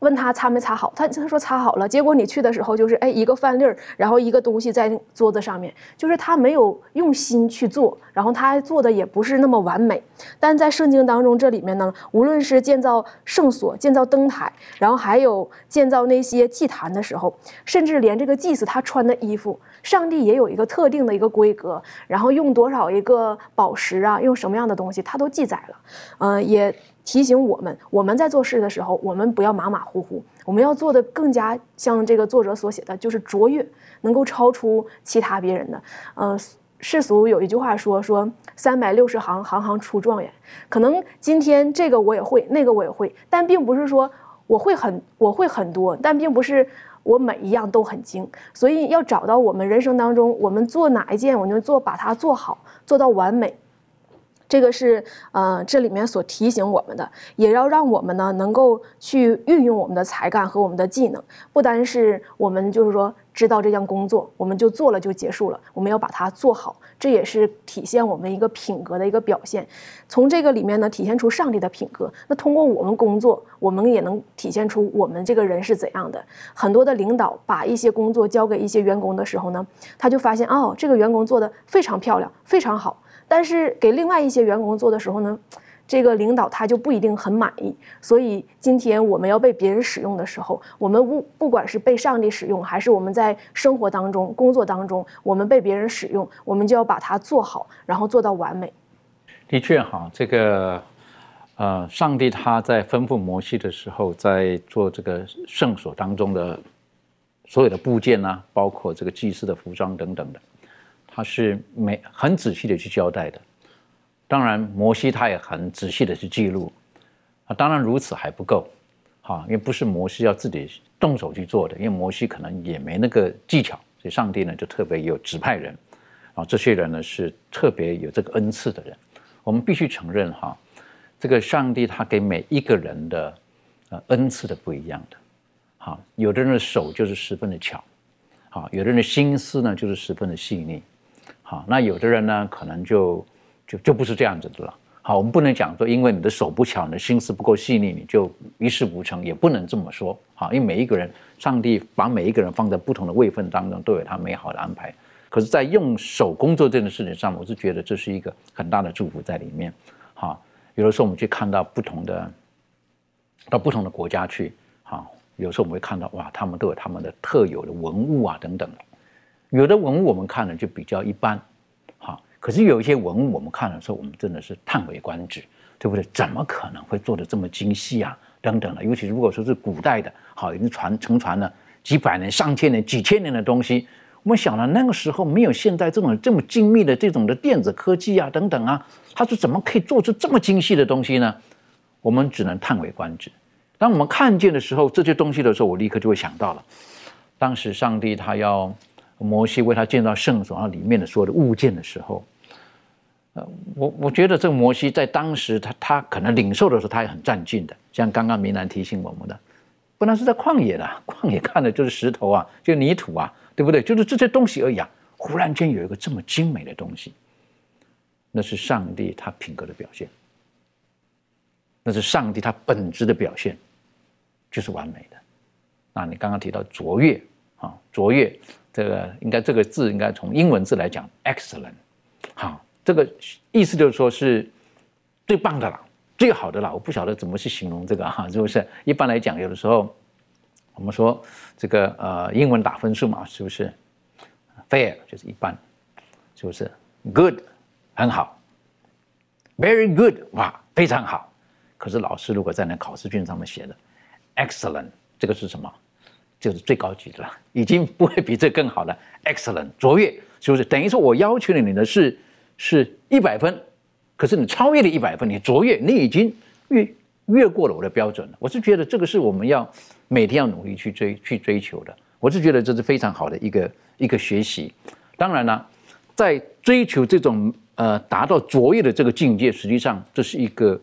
问他擦没擦好，他他说擦好了。结果你去的时候就是哎一个饭粒儿，然后一个东西在桌子上面，就是他没有用心去做，然后他做的也不是那么完美。但在圣经当中这里面呢，无论是建造圣所、建造灯台，然后还有建造那些祭坛的时候，甚至连这个祭司他穿的衣服，上帝也有一个特定的一个规格，然后用多少一个宝石啊，用什么样的东西，他都记载了，嗯也。提醒我们，我们在做事的时候，我们不要马马虎虎，我们要做的更加像这个作者所写的，就是卓越，能够超出其他别人的。呃，世俗有一句话说说三百六十行，行行出状元。可能今天这个我也会，那个我也会，但并不是说我会很我会很多，但并不是我每一样都很精。所以要找到我们人生当中，我们做哪一件，我们做把它做好，做到完美。这个是呃，这里面所提醒我们的，也要让我们呢能够去运用我们的才干和我们的技能，不单是我们就是说知道这项工作，我们就做了就结束了，我们要把它做好，这也是体现我们一个品格的一个表现。从这个里面呢，体现出上帝的品格。那通过我们工作，我们也能体现出我们这个人是怎样的。很多的领导把一些工作交给一些员工的时候呢，他就发现哦，这个员工做的非常漂亮，非常好。但是给另外一些员工做的时候呢，这个领导他就不一定很满意。所以今天我们要被别人使用的时候，我们不不管是被上帝使用，还是我们在生活当中、工作当中，我们被别人使用，我们就要把它做好，然后做到完美。的确哈，这个呃，上帝他在吩咐摩西的时候，在做这个圣所当中的所有的部件呢，包括这个祭司的服装等等的。他是每很仔细的去交代的，当然摩西他也很仔细的去记录，啊，当然如此还不够，哈，因为不是摩西要自己动手去做的，因为摩西可能也没那个技巧，所以上帝呢就特别有指派人，啊，这些人呢是特别有这个恩赐的人，我们必须承认哈，这个上帝他给每一个人的呃恩赐的不一样的，哈，有的人的手就是十分的巧，好，有的人的心思呢就是十分的细腻。好，那有的人呢，可能就就就不是这样子的了。好，我们不能讲说，因为你的手不巧，你的心思不够细腻，你就一事无成，也不能这么说。好，因为每一个人，上帝把每一个人放在不同的位分当中，都有他美好的安排。可是，在用手工作这件事情上，我是觉得这是一个很大的祝福在里面。好，有的时候我们去看到不同的，到不同的国家去，好，有时候我们会看到哇，他们都有他们的特有的文物啊，等等。有的文物我们看了就比较一般，可是有一些文物我们看的时候，我们真的是叹为观止，对不对？怎么可能会做的这么精细啊？等等的，尤其如果说是古代的，好，已经传承传了几百年、上千年、几千年的东西，我们想了那个时候没有现在这种这么精密的这种的电子科技啊，等等啊，它是怎么可以做出这么精细的东西呢？我们只能叹为观止。当我们看见的时候，这些东西的时候，我立刻就会想到了，当时上帝他要。摩西为他建造圣所，然后里面的所有的物件的时候，我我觉得这个摩西在当时他他可能领受的时候，他也很占尽的。像刚刚明兰提醒我们的，不然是在旷野的，旷野看的就是石头啊，就泥土啊，对不对？就是这些东西而已啊。忽然间有一个这么精美的东西，那是上帝他品格的表现，那是上帝他本质的表现，就是完美的。那你刚刚提到卓越啊，卓越。这个应该这个字应该从英文字来讲，excellent，好，这个意思就是说是最棒的了，最好的了。我不晓得怎么去形容这个哈，是不是？一般来讲，有的时候我们说这个呃英文打分数嘛，是不是？fair 就是一般，是不是？good 很好，very good 哇非常好。可是老师如果在那考试卷上面写的 excellent，这个是什么？就是最高级的了，已经不会比这更好了。Excellent，卓越，是不是？等于说我要求你的是是一百分，可是你超越了一百分，你卓越，你已经越越过了我的标准了。我是觉得这个是我们要每天要努力去追去追求的。我是觉得这是非常好的一个一个学习。当然了，在追求这种呃达到卓越的这个境界，实际上这是一个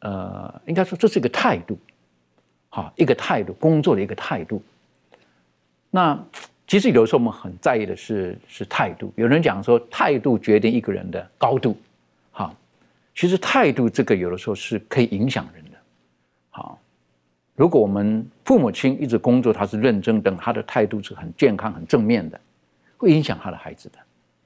呃应该说这是一个态度，好一个态度，工作的一个态度。那其实有的时候我们很在意的是是态度。有人讲说态度决定一个人的高度，哈，其实态度这个有的时候是可以影响人的。好，如果我们父母亲一直工作，他是认真，等他的态度是很健康、很正面的，会影响他的孩子的。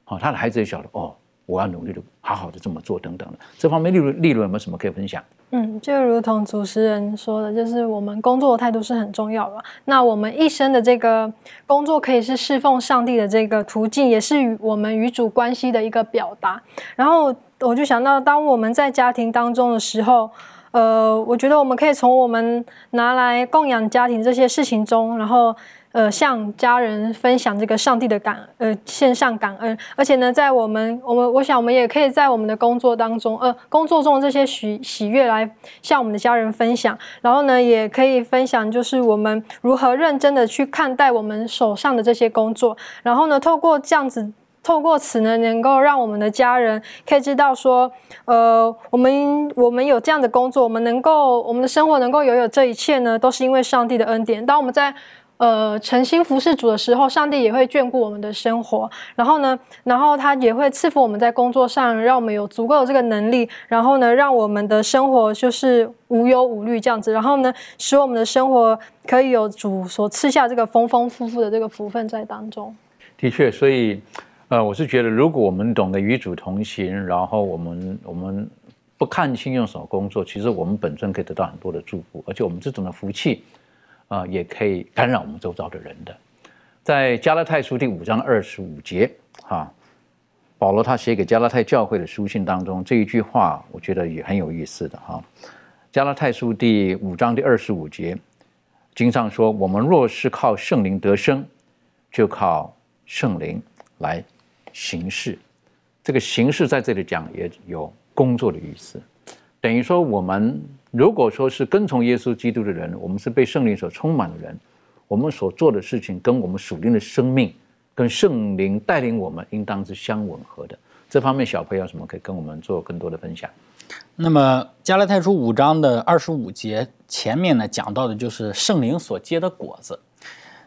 好，他的孩子也晓得哦，我要努力的好好的这么做等等的。这方面利润利润有没有什么可以分享？嗯，就如同主持人说的，就是我们工作的态度是很重要的。那我们一生的这个工作可以是侍奉上帝的这个途径，也是与我们与主关系的一个表达。然后我就想到，当我们在家庭当中的时候，呃，我觉得我们可以从我们拿来供养家庭这些事情中，然后。呃，向家人分享这个上帝的感，呃，献上感恩，而且呢，在我们我们我想我们也可以在我们的工作当中，呃，工作中这些喜喜悦来向我们的家人分享，然后呢，也可以分享就是我们如何认真的去看待我们手上的这些工作，然后呢，透过这样子，透过此呢，能够让我们的家人可以知道说，呃，我们我们有这样的工作，我们能够我们的生活能够拥有这一切呢，都是因为上帝的恩典。当我们在呃，诚心服侍主的时候，上帝也会眷顾我们的生活。然后呢，然后他也会赐福我们在工作上，让我们有足够的这个能力。然后呢，让我们的生活就是无忧无虑这样子。然后呢，使我们的生活可以有主所赐下这个丰丰富富的这个福分在当中。的确，所以，呃，我是觉得，如果我们懂得与主同行，然后我们我们不看轻用手工作，其实我们本身可以得到很多的祝福，而且我们这种的福气。啊，也可以干扰我们周遭的人的。在加拉太书第五章二十五节，哈，保罗他写给加拉太教会的书信当中这一句话，我觉得也很有意思的哈。加拉太书第五章第二十五节，经上说：“我们若是靠圣灵得生，就靠圣灵来行事。”这个行事在这里讲也有工作的意思，等于说我们。如果说是跟从耶稣基督的人，我们是被圣灵所充满的人，我们所做的事情跟我们属灵的生命，跟圣灵带领我们，应当是相吻合的。这方面，小朋友有什么可以跟我们做更多的分享？那么，加拉太书五章的二十五节前面呢，讲到的就是圣灵所结的果子。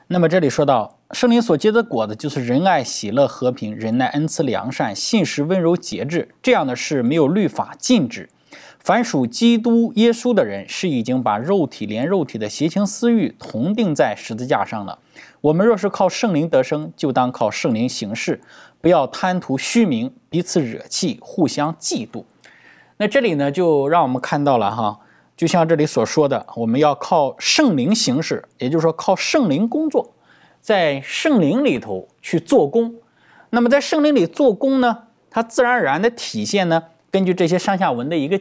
那么这里说到，圣灵所结的果子就是仁爱、喜乐、和平、忍耐、恩慈、良善、信实、温柔、节制，这样的事没有律法禁止。凡属基督耶稣的人，是已经把肉体连肉体的邪情私欲同定在十字架上了。我们若是靠圣灵得生，就当靠圣灵行事，不要贪图虚名，彼此惹气，互相嫉妒。那这里呢，就让我们看到了哈，就像这里所说的，我们要靠圣灵行事，也就是说靠圣灵工作，在圣灵里头去做工。那么在圣灵里做工呢，它自然而然的体现呢，根据这些上下文的一个。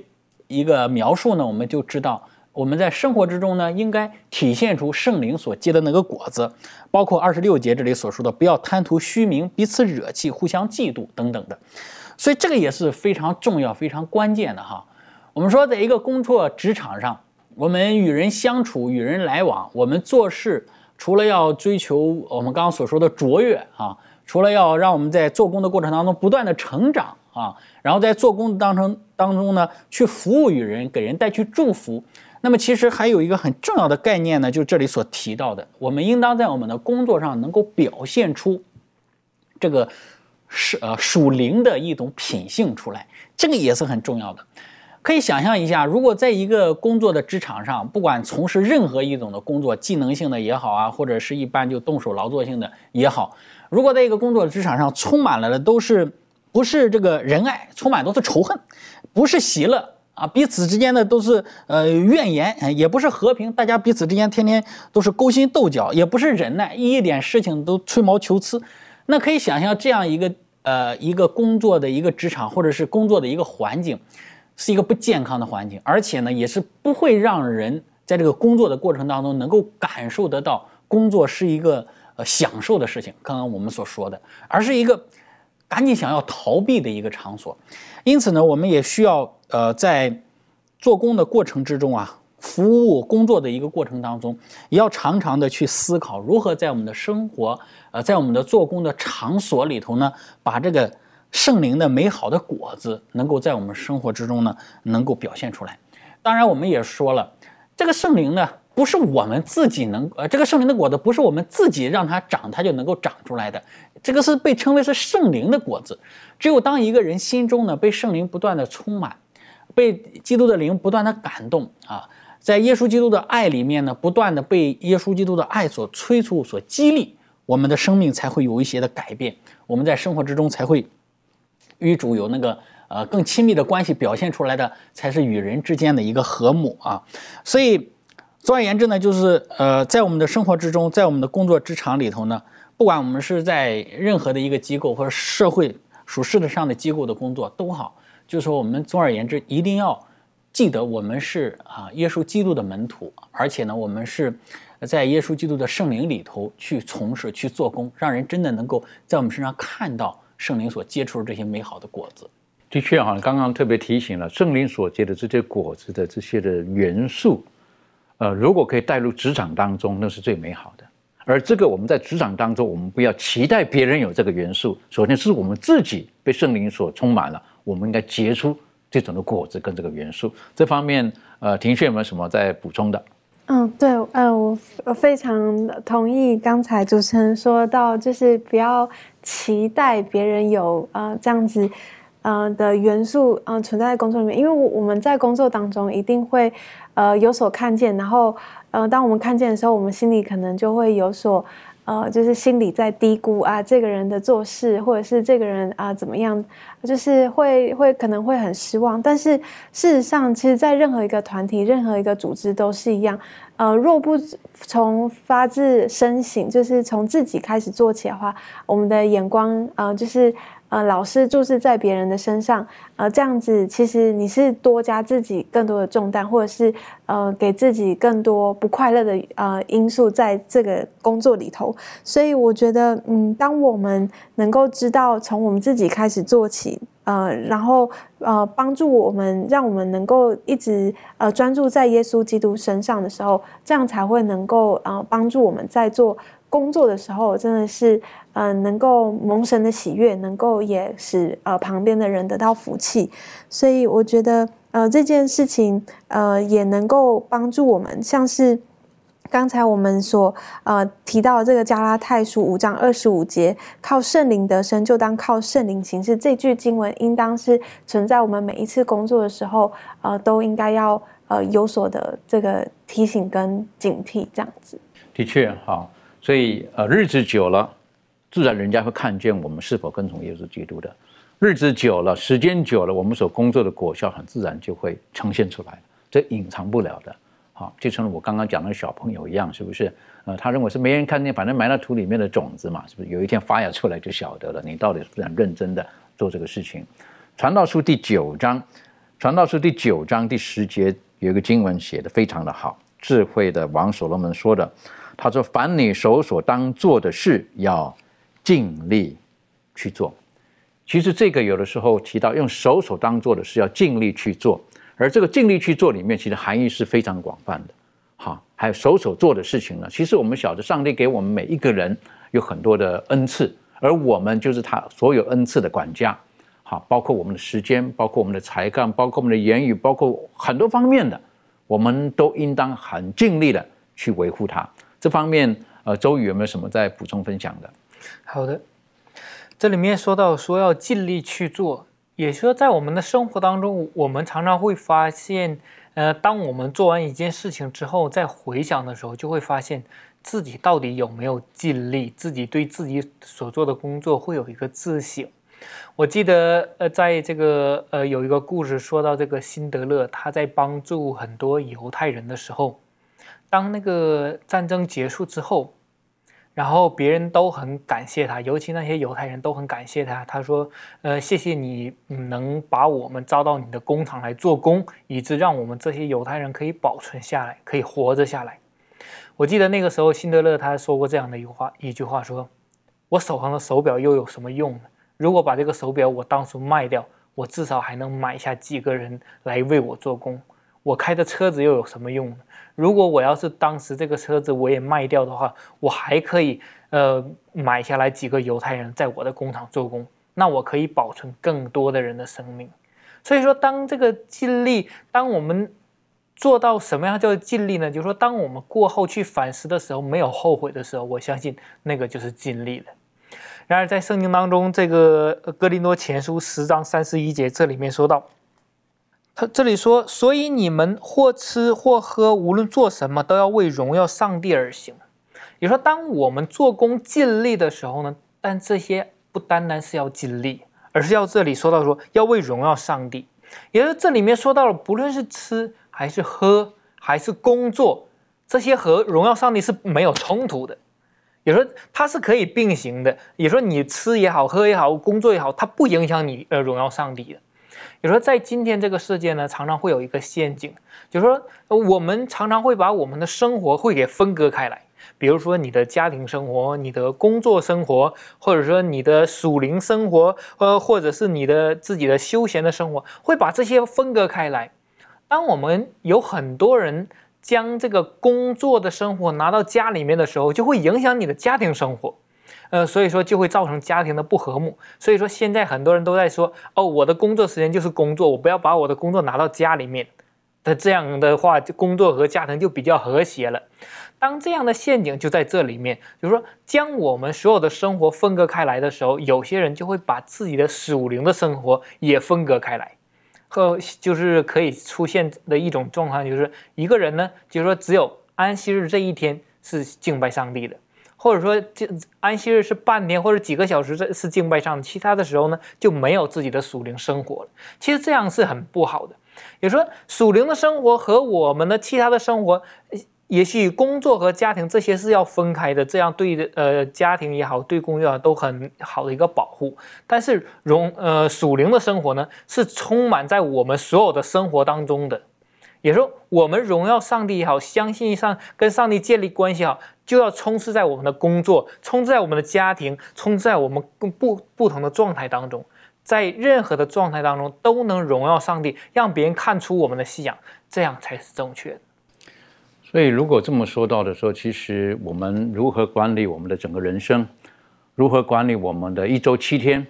一个描述呢，我们就知道我们在生活之中呢，应该体现出圣灵所结的那个果子，包括二十六节这里所说的，不要贪图虚名，彼此惹气，互相嫉妒等等的。所以这个也是非常重要、非常关键的哈。我们说，在一个工作职场上，我们与人相处、与人来往，我们做事除了要追求我们刚刚所说的卓越啊，除了要让我们在做工的过程当中不断的成长啊，然后在做工当中。当中呢，去服务于人，给人带去祝福。那么，其实还有一个很重要的概念呢，就是这里所提到的，我们应当在我们的工作上能够表现出这个是呃属灵的一种品性出来，这个也是很重要的。可以想象一下，如果在一个工作的职场上，不管从事任何一种的工作，技能性的也好啊，或者是一般就动手劳作性的也好，如果在一个工作职场上充满了的都是不是这个仁爱，充满都是仇恨。不是喜乐啊，彼此之间的都是呃怨言，也不是和平，大家彼此之间天天都是勾心斗角，也不是忍耐，一点事情都吹毛求疵。那可以想象这样一个呃一个工作的一个职场，或者是工作的一个环境，是一个不健康的环境，而且呢也是不会让人在这个工作的过程当中能够感受得到工作是一个呃享受的事情。刚刚我们所说的，而是一个赶紧想要逃避的一个场所。因此呢，我们也需要呃，在做工的过程之中啊，服务工作的一个过程当中，也要常常的去思考如何在我们的生活，呃，在我们的做工的场所里头呢，把这个圣灵的美好的果子能够在我们生活之中呢，能够表现出来。当然，我们也说了，这个圣灵呢，不是我们自己能，呃，这个圣灵的果子不是我们自己让它长，它就能够长出来的。这个是被称为是圣灵的果子。只有当一个人心中呢，被圣灵不断的充满。被基督的灵不断的感动啊，在耶稣基督的爱里面呢，不断的被耶稣基督的爱所催促、所激励，我们的生命才会有一些的改变，我们在生活之中才会与主有那个呃更亲密的关系，表现出来的才是与人之间的一个和睦啊。所以，总而言之呢，就是呃，在我们的生活之中，在我们的工作职场里头呢，不管我们是在任何的一个机构或者社会属世的上的机构的工作都好。就是说，我们总而言之，一定要记得，我们是啊，耶稣基督的门徒，而且呢，我们是在耶稣基督的圣灵里头去从事、去做工，让人真的能够在我们身上看到圣灵所结出这些美好的果子。的确哈，刚刚特别提醒了，圣灵所结的这些果子的这些的元素，呃，如果可以带入职场当中，那是最美好的。而这个我们在职场当中，我们不要期待别人有这个元素，首先是我们自己被圣灵所充满了。我们应该结出这种的果子跟这个元素，这方面，呃，庭炫有没有什么在补充的？嗯，对，呃，我非常同意刚才主持人说到，就是不要期待别人有呃这样子，呃的元素，嗯，存在在工作里面，因为我我们在工作当中一定会呃有所看见，然后，呃，当我们看见的时候，我们心里可能就会有所。呃，就是心里在低估啊，这个人的做事，或者是这个人啊怎么样，就是会会可能会很失望。但是事实上，其实，在任何一个团体、任何一个组织都是一样。呃，若不从发自身省，就是从自己开始做起的话，我们的眼光，呃，就是。呃，老师注视在别人的身上，呃，这样子其实你是多加自己更多的重担，或者是呃给自己更多不快乐的呃因素在这个工作里头。所以我觉得，嗯，当我们能够知道从我们自己开始做起，呃，然后呃帮助我们，让我们能够一直呃专注在耶稣基督身上的时候，这样才会能够呃帮助我们在做。工作的时候真的是，嗯，能够蒙神的喜悦，能够也使呃旁边的人得到福气，所以我觉得呃这件事情呃也能够帮助我们，像是刚才我们所呃提到这个加拉太书五章二十五节，靠圣灵得生，就当靠圣灵行事。这句经文应当是存在我们每一次工作的时候，呃，都应该要呃有所的这个提醒跟警惕，这样子。的确，好。所以，呃，日子久了，自然人家会看见我们是否跟从耶稣基督的。日子久了，时间久了，我们所工作的果效很自然就会呈现出来，这隐藏不了的。好，就像我刚刚讲的小朋友一样，是不是？呃，他认为是没人看见，反正埋在土里面的种子嘛，是不是？有一天发芽出来就晓得了，你到底是不是很认真的做这个事情？传道书第九章，传道书第九章第十节有一个经文写的非常的好，智慧的王所罗门说的。他说：“凡你手所当做的事，要尽力去做。其实这个有的时候提到用手所当做的是，要尽力去做。而这个尽力去做里面，其实含义是非常广泛的。好，还有手所做的事情呢。其实我们晓得，上帝给我们每一个人有很多的恩赐，而我们就是他所有恩赐的管家。好，包括我们的时间，包括我们的才干，包括我们的言语，包括很多方面的，我们都应当很尽力的去维护它。”这方面，呃，周宇有没有什么在补充分享的？好的，这里面说到说要尽力去做，也说在我们的生活当中，我们常常会发现，呃，当我们做完一件事情之后，在回想的时候，就会发现自己到底有没有尽力，自己对自己所做的工作会有一个自省。我记得，呃，在这个，呃，有一个故事说到这个辛德勒，他在帮助很多犹太人的时候。当那个战争结束之后，然后别人都很感谢他，尤其那些犹太人都很感谢他。他说：“呃，谢谢你能把我们招到你的工厂来做工，以致让我们这些犹太人可以保存下来，可以活着下来。”我记得那个时候，辛德勒他说过这样的一句话：“一句话说，我手上的手表又有什么用呢？如果把这个手表我当初卖掉，我至少还能买下几个人来为我做工。”我开的车子又有什么用呢？如果我要是当时这个车子我也卖掉的话，我还可以呃买下来几个犹太人在我的工厂做工，那我可以保存更多的人的生命。所以说，当这个尽力，当我们做到什么样叫尽力呢？就是说，当我们过后去反思的时候，没有后悔的时候，我相信那个就是尽力了。然而，在圣经当中，这个哥林多前书十章三十一节这里面说到。他这里说，所以你们或吃或喝，无论做什么，都要为荣耀上帝而行。也说，当我们做工尽力的时候呢，但这些不单单是要尽力，而是要这里说到说要为荣耀上帝。也就是这里面说到了，不论是吃还是喝还是工作，这些和荣耀上帝是没有冲突的。也说它是可以并行的。也说你吃也好，喝也好，工作也好，它不影响你呃荣耀上帝的。有时候在今天这个世界呢，常常会有一个陷阱，就是说我们常常会把我们的生活会给分割开来，比如说你的家庭生活、你的工作生活，或者说你的属灵生活，呃，或者是你的自己的休闲的生活，会把这些分割开来。当我们有很多人将这个工作的生活拿到家里面的时候，就会影响你的家庭生活。呃，所以说就会造成家庭的不和睦。所以说现在很多人都在说，哦，我的工作时间就是工作，我不要把我的工作拿到家里面。那这样的话，工作和家庭就比较和谐了。当这样的陷阱就在这里面，就是说将我们所有的生活分割开来的时候，有些人就会把自己的属灵的生活也分割开来，和就是可以出现的一种状况，就是一个人呢，就是说只有安息日这一天是敬拜上帝的。或者说，这安息日是半天或者几个小时，这是敬拜上，其他的时候呢就没有自己的属灵生活了。其实这样是很不好的。也说属灵的生活和我们的其他的生活，也许工作和家庭这些是要分开的，这样对的呃家庭也好，对工作都很好的一个保护。但是荣呃属灵的生活呢，是充满在我们所有的生活当中的。也说我们荣耀上帝也好，相信上跟上帝建立关系好。就要充斥在我们的工作，充斥在我们的家庭，充斥在我们不不不同的状态当中，在任何的状态当中都能荣耀上帝，让别人看出我们的信仰，这样才是正确的。所以，如果这么说到的时候，其实我们如何管理我们的整个人生，如何管理我们的一周七天，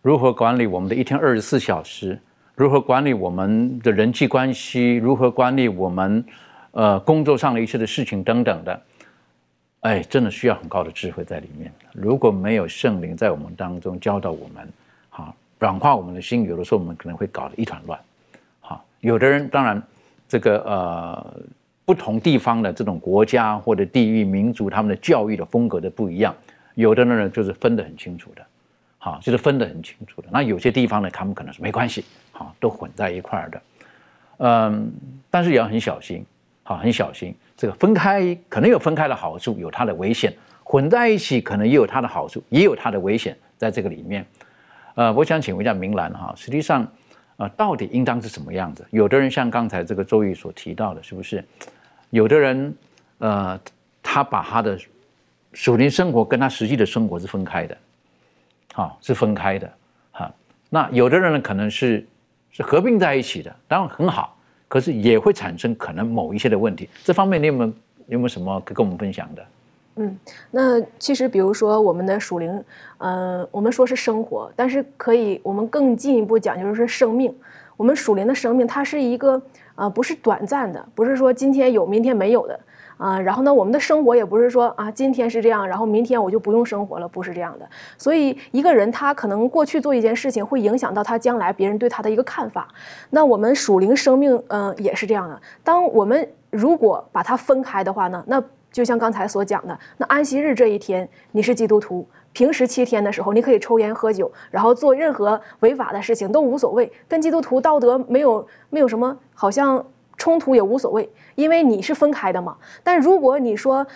如何管理我们的一天二十四小时，如何管理我们的人际关系，如何管理我们呃工作上的一切的事情等等的。哎，真的需要很高的智慧在里面。如果没有圣灵在我们当中教导我们，好软化我们的心，有的时候我们可能会搞得一团乱。好，有的人当然，这个呃不同地方的这种国家或者地域民族，他们的教育的风格的不一样。有的呢就是分得很清楚的，好，就是分得很清楚的。那有些地方呢，他们可能是没关系，好，都混在一块儿的。嗯，但是也要很小心，好，很小心。这个分开可能有分开的好处，有它的危险；混在一起可能也有它的好处，也有它的危险在这个里面。呃，我想请问一下明兰哈，实际上，呃，到底应当是什么样子？有的人像刚才这个周瑜所提到的，是不是？有的人，呃，他把他的属灵生活跟他实际的生活是分开的，好，是分开的，哈。那有的人呢，可能是是合并在一起的，当然很好。可是也会产生可能某一些的问题，这方面你有没有有没有什么可跟我们分享的？嗯，那其实比如说我们的属灵，嗯，我们说是生活，但是可以我们更进一步讲，就是生命。我们属灵的生命，它是一个呃，不是短暂的，不是说今天有明天没有的。啊，然后呢，我们的生活也不是说啊，今天是这样，然后明天我就不用生活了，不是这样的。所以一个人他可能过去做一件事情，会影响到他将来别人对他的一个看法。那我们属灵生命，嗯，也是这样的。当我们如果把它分开的话呢，那就像刚才所讲的，那安息日这一天你是基督徒，平时七天的时候你可以抽烟喝酒，然后做任何违法的事情都无所谓，跟基督徒道德没有没有什么好像。冲突也无所谓，因为你是分开的嘛。但如果你说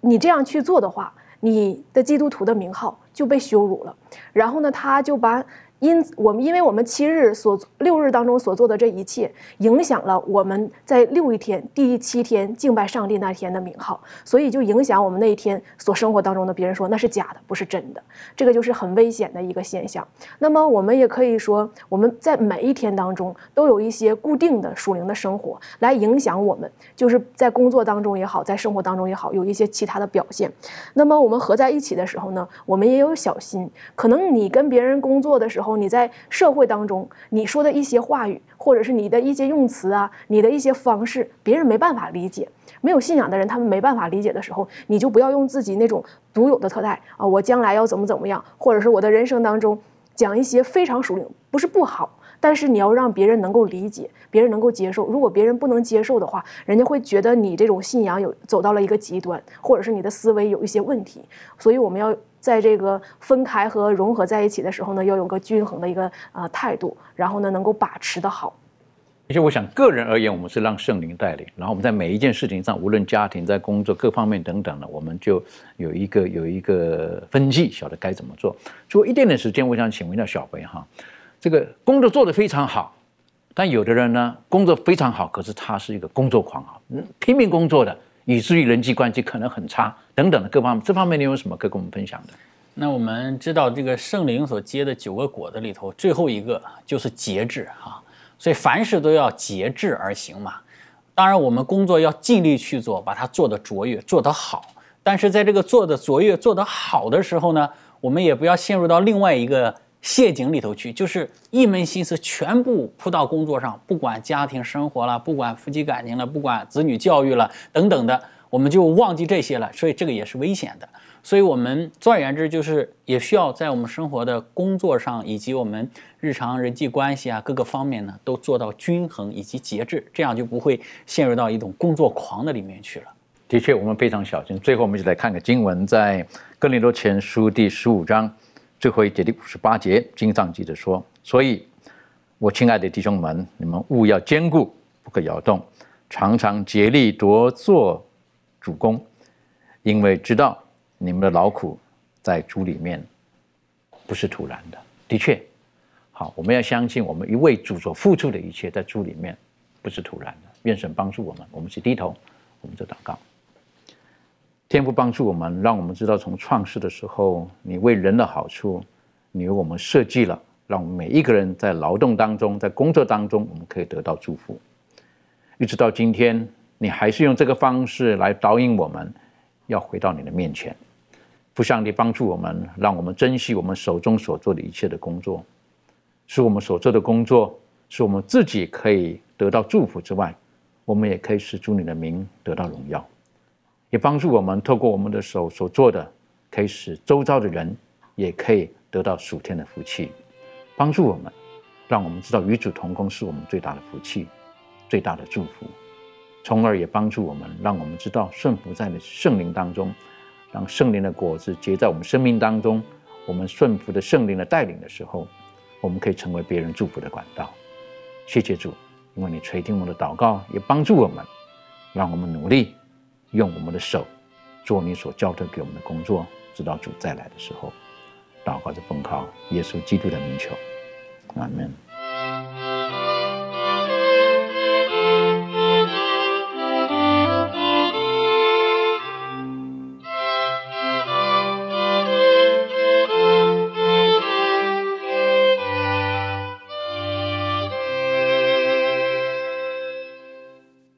你这样去做的话，你的基督徒的名号就被羞辱了。然后呢，他就把因我们，因为我们七日所六日当中所做的这一切，影响了我们在六一天第七天敬拜上帝那天的名号，所以就影响我们那一天所生活当中的。别人说那是假的，不是真的，这个就是很危险的一个现象。那么我们也可以说，我们在每一天当中都有一些固定的属灵的生活来影响我们，就是在工作当中也好，在生活当中也好，有一些其他的表现。那么我们合在一起的时候呢，我们也有小心，可能你跟别人工作的时候。你在社会当中，你说的一些话语，或者是你的一些用词啊，你的一些方式，别人没办法理解。没有信仰的人，他们没办法理解的时候，你就不要用自己那种独有的特态啊，我将来要怎么怎么样，或者是我的人生当中讲一些非常属灵，不是不好，但是你要让别人能够理解，别人能够接受。如果别人不能接受的话，人家会觉得你这种信仰有走到了一个极端，或者是你的思维有一些问题。所以我们要。在这个分开和融合在一起的时候呢，要有个均衡的一个呃态度，然后呢能够把持的好。而且我想，个人而言，我们是让圣灵带领，然后我们在每一件事情上，无论家庭、在工作各方面等等的，我们就有一个有一个分际，晓得该怎么做。最后一点点时间，我想请问一下小飞哈，这个工作做得非常好，但有的人呢，工作非常好，可是他是一个工作狂啊，拼命工作的。以至于人际关系可能很差，等等的各方面，这方面你有什么可以跟我们分享的？那我们知道，这个圣灵所结的九个果子里头，最后一个就是节制哈，所以凡事都要节制而行嘛。当然，我们工作要尽力去做，把它做得卓越，做得好。但是在这个做的卓越、做得好的时候呢，我们也不要陷入到另外一个。陷阱里头去，就是一门心思全部扑到工作上，不管家庭生活了，不管夫妻感情了，不管子女教育了等等的，我们就忘记这些了。所以这个也是危险的。所以我们总而言之，就是也需要在我们生活的工作上，以及我们日常人际关系啊各个方面呢，都做到均衡以及节制，这样就不会陷入到一种工作狂的里面去了。的确，我们非常小心。最后，我们就来看个经文，在哥林多前书第十五章。最后一节第五十八节，经上记着说：“所以，我亲爱的弟兄们，你们务要坚固，不可摇动，常常竭力多做主公，因为知道你们的劳苦在主里面不是突然的。的确，好，我们要相信，我们一位主所付出的一切，在主里面不是突然的。愿神帮助我们，我们去低头，我们就祷告。”天父帮助我们，让我们知道从创世的时候，你为人的好处，你为我们设计了，让我们每一个人在劳动当中，在工作当中，我们可以得到祝福。一直到今天，你还是用这个方式来导引我们，要回到你的面前。父上帝帮助我们，让我们珍惜我们手中所做的一切的工作，使我们所做的工作，使我们自己可以得到祝福之外，我们也可以使主你的名得到荣耀。也帮助我们透过我们的手所做的，可以使周遭的人也可以得到属天的福气，帮助我们，让我们知道与主同工是我们最大的福气，最大的祝福，从而也帮助我们，让我们知道顺服在圣灵当中，让圣灵的果子结在我们生命当中。我们顺服的圣灵的带领的时候，我们可以成为别人祝福的管道。谢谢主，因为你垂听我的祷告，也帮助我们，让我们努力。用我们的手做你所交托给我们的工作，直到主再来的时候，祷告着奉靠耶稣基督的名求，阿门。